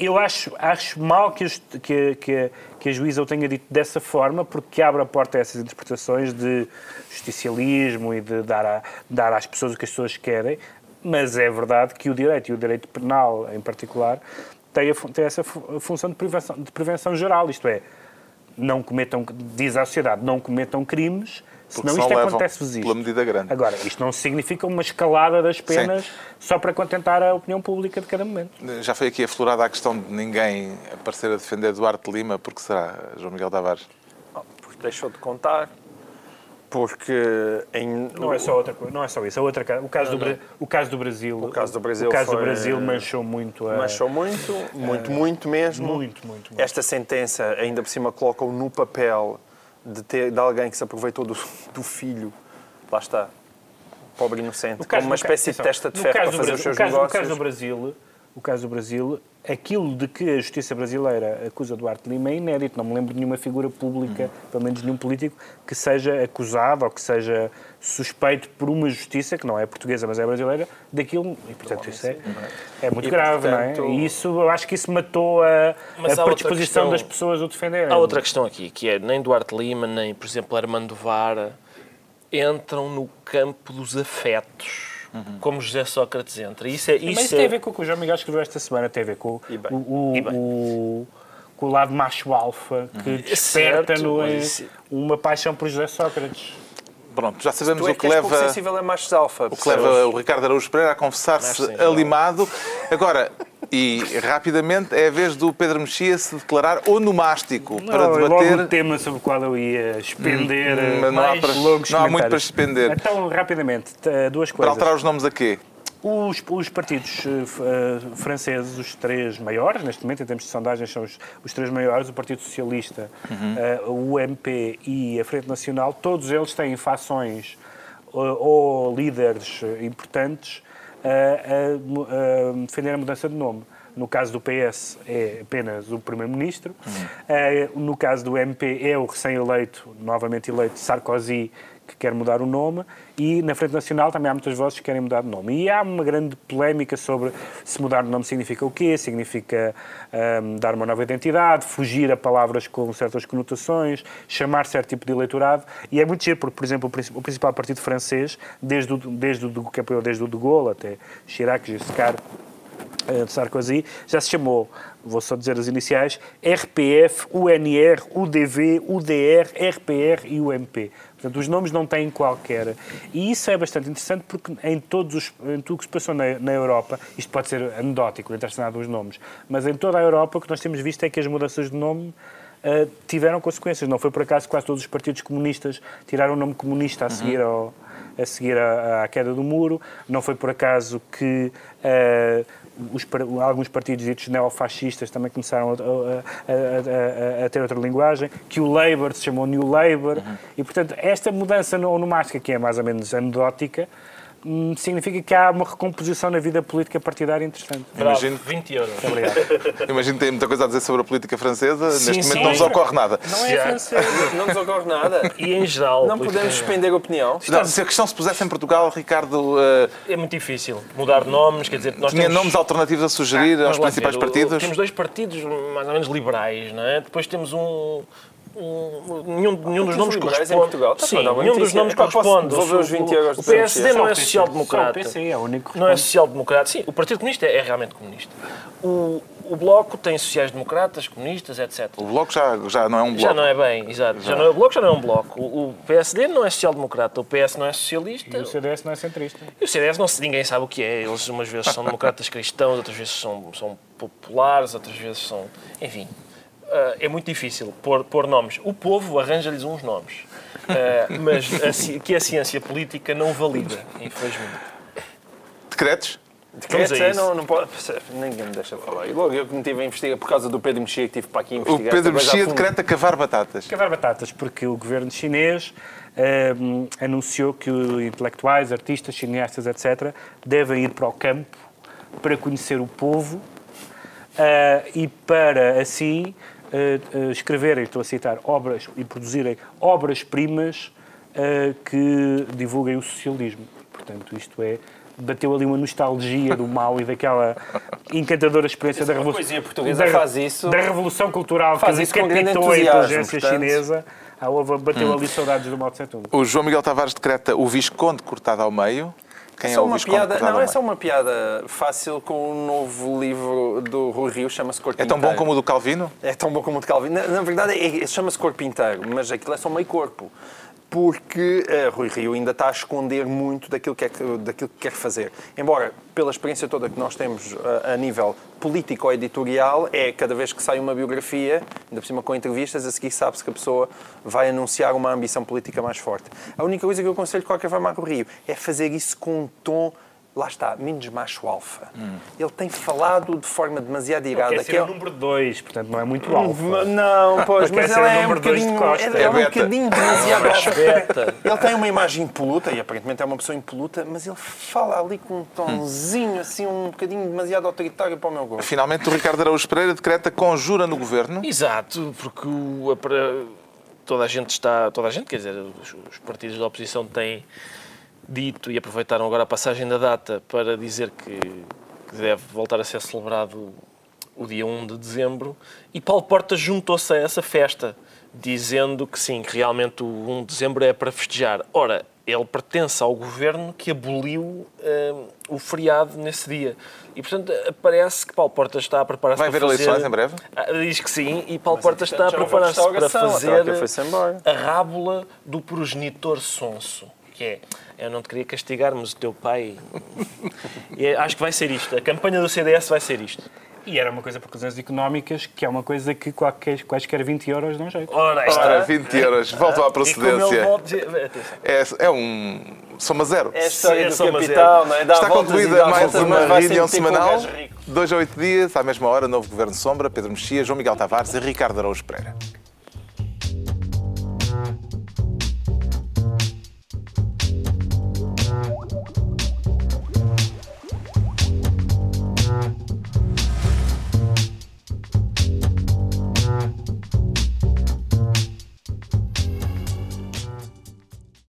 eu acho, acho mal que, que, que, que a juíza o tenha dito dessa forma, porque abre a porta a essas interpretações de justicialismo e de dar, a, dar às pessoas o que as pessoas querem, mas é verdade que o direito, e o direito penal em particular, tem, a tem essa fu- função de prevenção, de prevenção geral, isto é, não cometam, diz à sociedade, não cometam crimes, Porque senão isto acontece-vos isto. pela medida grande. Agora, isto não significa uma escalada das penas só para contentar a opinião pública de cada momento. Já foi aqui aflorada a questão de ninguém aparecer a defender Duarte Lima, porque será João Miguel Tavares? Porque deixou de contar, porque em... Não é só outra coisa, não é só isso. A outra, ca- o, caso do, Bra- o caso do Brasil. O caso do Brasil o caso do foi- Brasil manchou muito a. Manchou muito, muito, muito mesmo. Muito, muito, muito. Esta sentença, ainda por cima, coloca-o no papel de, ter, de alguém que se aproveitou do, do filho. Lá está. Pobre inocente. Como uma espécie de testa de ferro para do fazer Brasil- os seus o caso, negócios. O caso do Brasil, o caso do Brasil, aquilo de que a justiça brasileira acusa Duarte Lima é inédito. Não me lembro de nenhuma figura pública, Uhum. pelo menos nenhum político, que seja acusado ou que seja suspeito por uma justiça, que não é portuguesa, mas é brasileira, daquilo. E, portanto, isso é, é muito E, grave, portanto- não é? E isso, eu acho que isso matou a, a predisposição questão- das pessoas a o defenderem. Há outra questão aqui, que é nem Duarte Lima, nem, por exemplo, Armando Vara entram no campo dos afetos, como José Sócrates entra. Isso é, Mas isso isso é, tem a ver com o que o João Miguel escreveu esta semana, tem a ver com E bem. o, o, E bem. o- com o lado macho alfa que desperta Certo, no, mas isso- uma paixão por José Sócrates. Pronto, já sabemos Tu é o que que leva... sensível a machos alfa. O que leva o Ricardo Araújo Pereira a confessar-se alimado. Agora, e rapidamente, é a vez do Pedro Mexia se declarar onomástico para Não, é debater. Logo o tema sobre o qual eu ia expender Hum, eh, não há para- não há muito para expender. Então, rapidamente, t- duas Para coisas. alterar os nomes a quê? Os, os partidos eh, eh, franceses, os três maiores, neste momento, em termos de sondagens, são os, os três maiores, o Partido Socialista, eh, o UMP e a Frente Nacional, todos eles têm fações eh, ou líderes eh, importantes a, mu- a defender a mudança de nome. No caso do PS é apenas o Primeiro-Ministro. Eh, no caso do MP é o recém-eleito, novamente eleito, Sarkozy, que quer mudar o nome, e na Frente Nacional também há muitas vozes que querem mudar de nome. E há uma grande polémica sobre se mudar de nome significa o quê? Significa ahm, dar uma nova identidade, fugir a palavras com certas conotações, chamar certo tipo de eleitorado. E é muito giro, porque, por exemplo, o o principal partido francês, desde o, desde o, que apoiou desde o de Gaulle até Chirac, Giscard, eh, de Sarkozy, já se chamou, vou só dizer as iniciais, RPF, UNR, UDV, UDR, RPR e UMP. Portanto, os nomes não têm qualquer. E isso é bastante interessante porque em, todos os, em tudo o que se passou na, na Europa, isto pode ser anedótico, não interessa nada os nomes, mas em toda a Europa o que nós temos visto é que as mudanças de nome eh, tiveram consequências. Não foi por acaso que quase todos os partidos comunistas tiraram o nome comunista a seguir ao a seguir à, à queda do muro. Não foi por acaso que eh, os alguns partidos ditos neofascistas também começaram a, a- a- a- ter outra linguagem, que o Labour se chamou New Labour. E, portanto, esta mudança onomástica, que é mais ou menos anedótica, significa que há uma recomposição na vida política partidária interessante. Bravo, Imagino. 20 euros. Muito obrigado. Imagino que tem muita coisa a dizer sobre a política francesa. Sim, Neste momento sim. não vos ocorre nada. Não é Já. francês. Não nos ocorre nada. E em geral. Não podemos suspender a opinião. Não, se a questão se pusesse em Portugal, Ricardo, eh, É muito difícil mudar nomes, quer dizer, nós tinha temos... nomes alternativos a sugerir Vamos aos principais ver, o- partidos? Temos dois partidos mais ou menos liberais, não é? Depois temos um. Um- nenhum, nenhum dos nomes liberais em corresponde. Portugal? Tá, Sim, nenhum dos nomes Epá, posso corresponde. O- os 20 euros O do PSD não é o social-democrata. PC é o único Não é social-democrata. Sim, o Partido Comunista é realmente comunista. O, o Bloco tem sociais-democratas, comunistas, etc. O Bloco já, já não é um bloco. Já não é bem, exato. Já não é, o Bloco já não é um bloco. O, o PSD não é social-democrata, o PS não é socialista. E o CDS não é centrista. E o CDS não se, ninguém sabe o que é. Eles umas vezes são democratas cristãos, outras vezes são, são populares, outras vezes são. Enfim. Ah, é muito difícil pôr, pôr nomes. O povo arranja-lhes uns nomes. Ah, mas a que a ciência política não valida, infelizmente. Decretos? Quer dizer, isso. não, não pode, ninguém me deixa falar. E logo eu que me tive a investigar por causa do Pedro Mexia, que tive para aqui O investigar. Pedro coisa a Mexia decreta cavar batatas. Cavar batatas, porque o governo chinês hum, anunciou que os intelectuais, artistas, cineastas, etc., devem ir para o campo para conhecer o povo ah, e para, assim, ah, escreverem, estou a citar, obras e produzirem obras-primas ah, que divulguem o socialismo. Portanto, isto é. Bateu ali uma nostalgia do mal e daquela encantadora experiência da uma Revolução. portuguesa da, faz isso- Da Revolução Cultural faz que isso com grande decapitou a inteligência portanto. chinesa. Ah, houve, bateu ali saudades do Mao Tse Tung. O João Miguel Tavares decreta o Visconde cortado ao meio. Quem é, Só uma piada, não, ao é só meio? uma piada fácil com o novo livro do Rui Rio, chama-se Corpo É tão bom como o do Calvino? É tão bom como o de Calvin. Na, na verdade, é- é- chama-se corpo inteiro, mas aquilo é só meio corpo. Porque eh, Rui Rio ainda está a esconder muito daquilo que, é que- daquilo que quer fazer. Embora, pela experiência toda que nós temos eh, a nível político ou editorial, é cada vez que sai uma biografia, ainda por cima com entrevistas, a seguir sabe-se que a pessoa vai anunciar uma ambição política mais forte. A única coisa que eu aconselho de qualquer forma a Rui Rio é fazer isso com um tom. Lá está, menos macho alfa. Ele tem falado de forma demasiado irada. Quer que é- o número 2, portanto não é muito alfa. não, pois, mas ser ele é um bocadinho, ele É é um bocadinho demasiado alfa. Beta. Ele tem uma imagem impoluta, e aparentemente é uma pessoa impoluta, mas ele fala ali com um tonzinho, assim, um bocadinho demasiado autoritário para o meu gosto. Finalmente, o Ricardo Araújo Pereira decreta conjura no governo. Exato, porque o- toda a gente está. Toda a gente, quer dizer, os, os partidos da oposição têm dito e aproveitaram agora a passagem da data para dizer que, que deve voltar a ser celebrado o dia 1 de dezembro e Paulo Porta juntou-se a essa festa, dizendo que sim, que realmente o 1 de dezembro é para festejar. Ora, ele pertence ao governo que aboliu eh, o feriado nesse dia. E, portanto, parece que Paulo Portas está a preparar-se Vai para haver fazer... eleições em breve? Ah, Diz que sim, e Paulo Mas, Portas está a houve preparar-se para a fazer embora. a rábula do progenitor sonso. Que é, eu não te queria castigar, mas o teu pai... E é- acho que vai ser isto. A campanha do CDS vai ser isto. E era uma coisa por razões económicas, que é uma coisa que qualquer, quaisquer 20 euros dão jeito. Ora, está. Ora, 20 euros. Voltam à E procedência. volta... É, é um soma zero. É a história Sim, é do capital, não é? Dá Está concluída mais voltas, uma reunião semanal. rico. Dois a oito dias, à mesma hora, novo Governo Sombra, Pedro Mexia, João Miguel Tavares e Ricardo Araújo Pereira.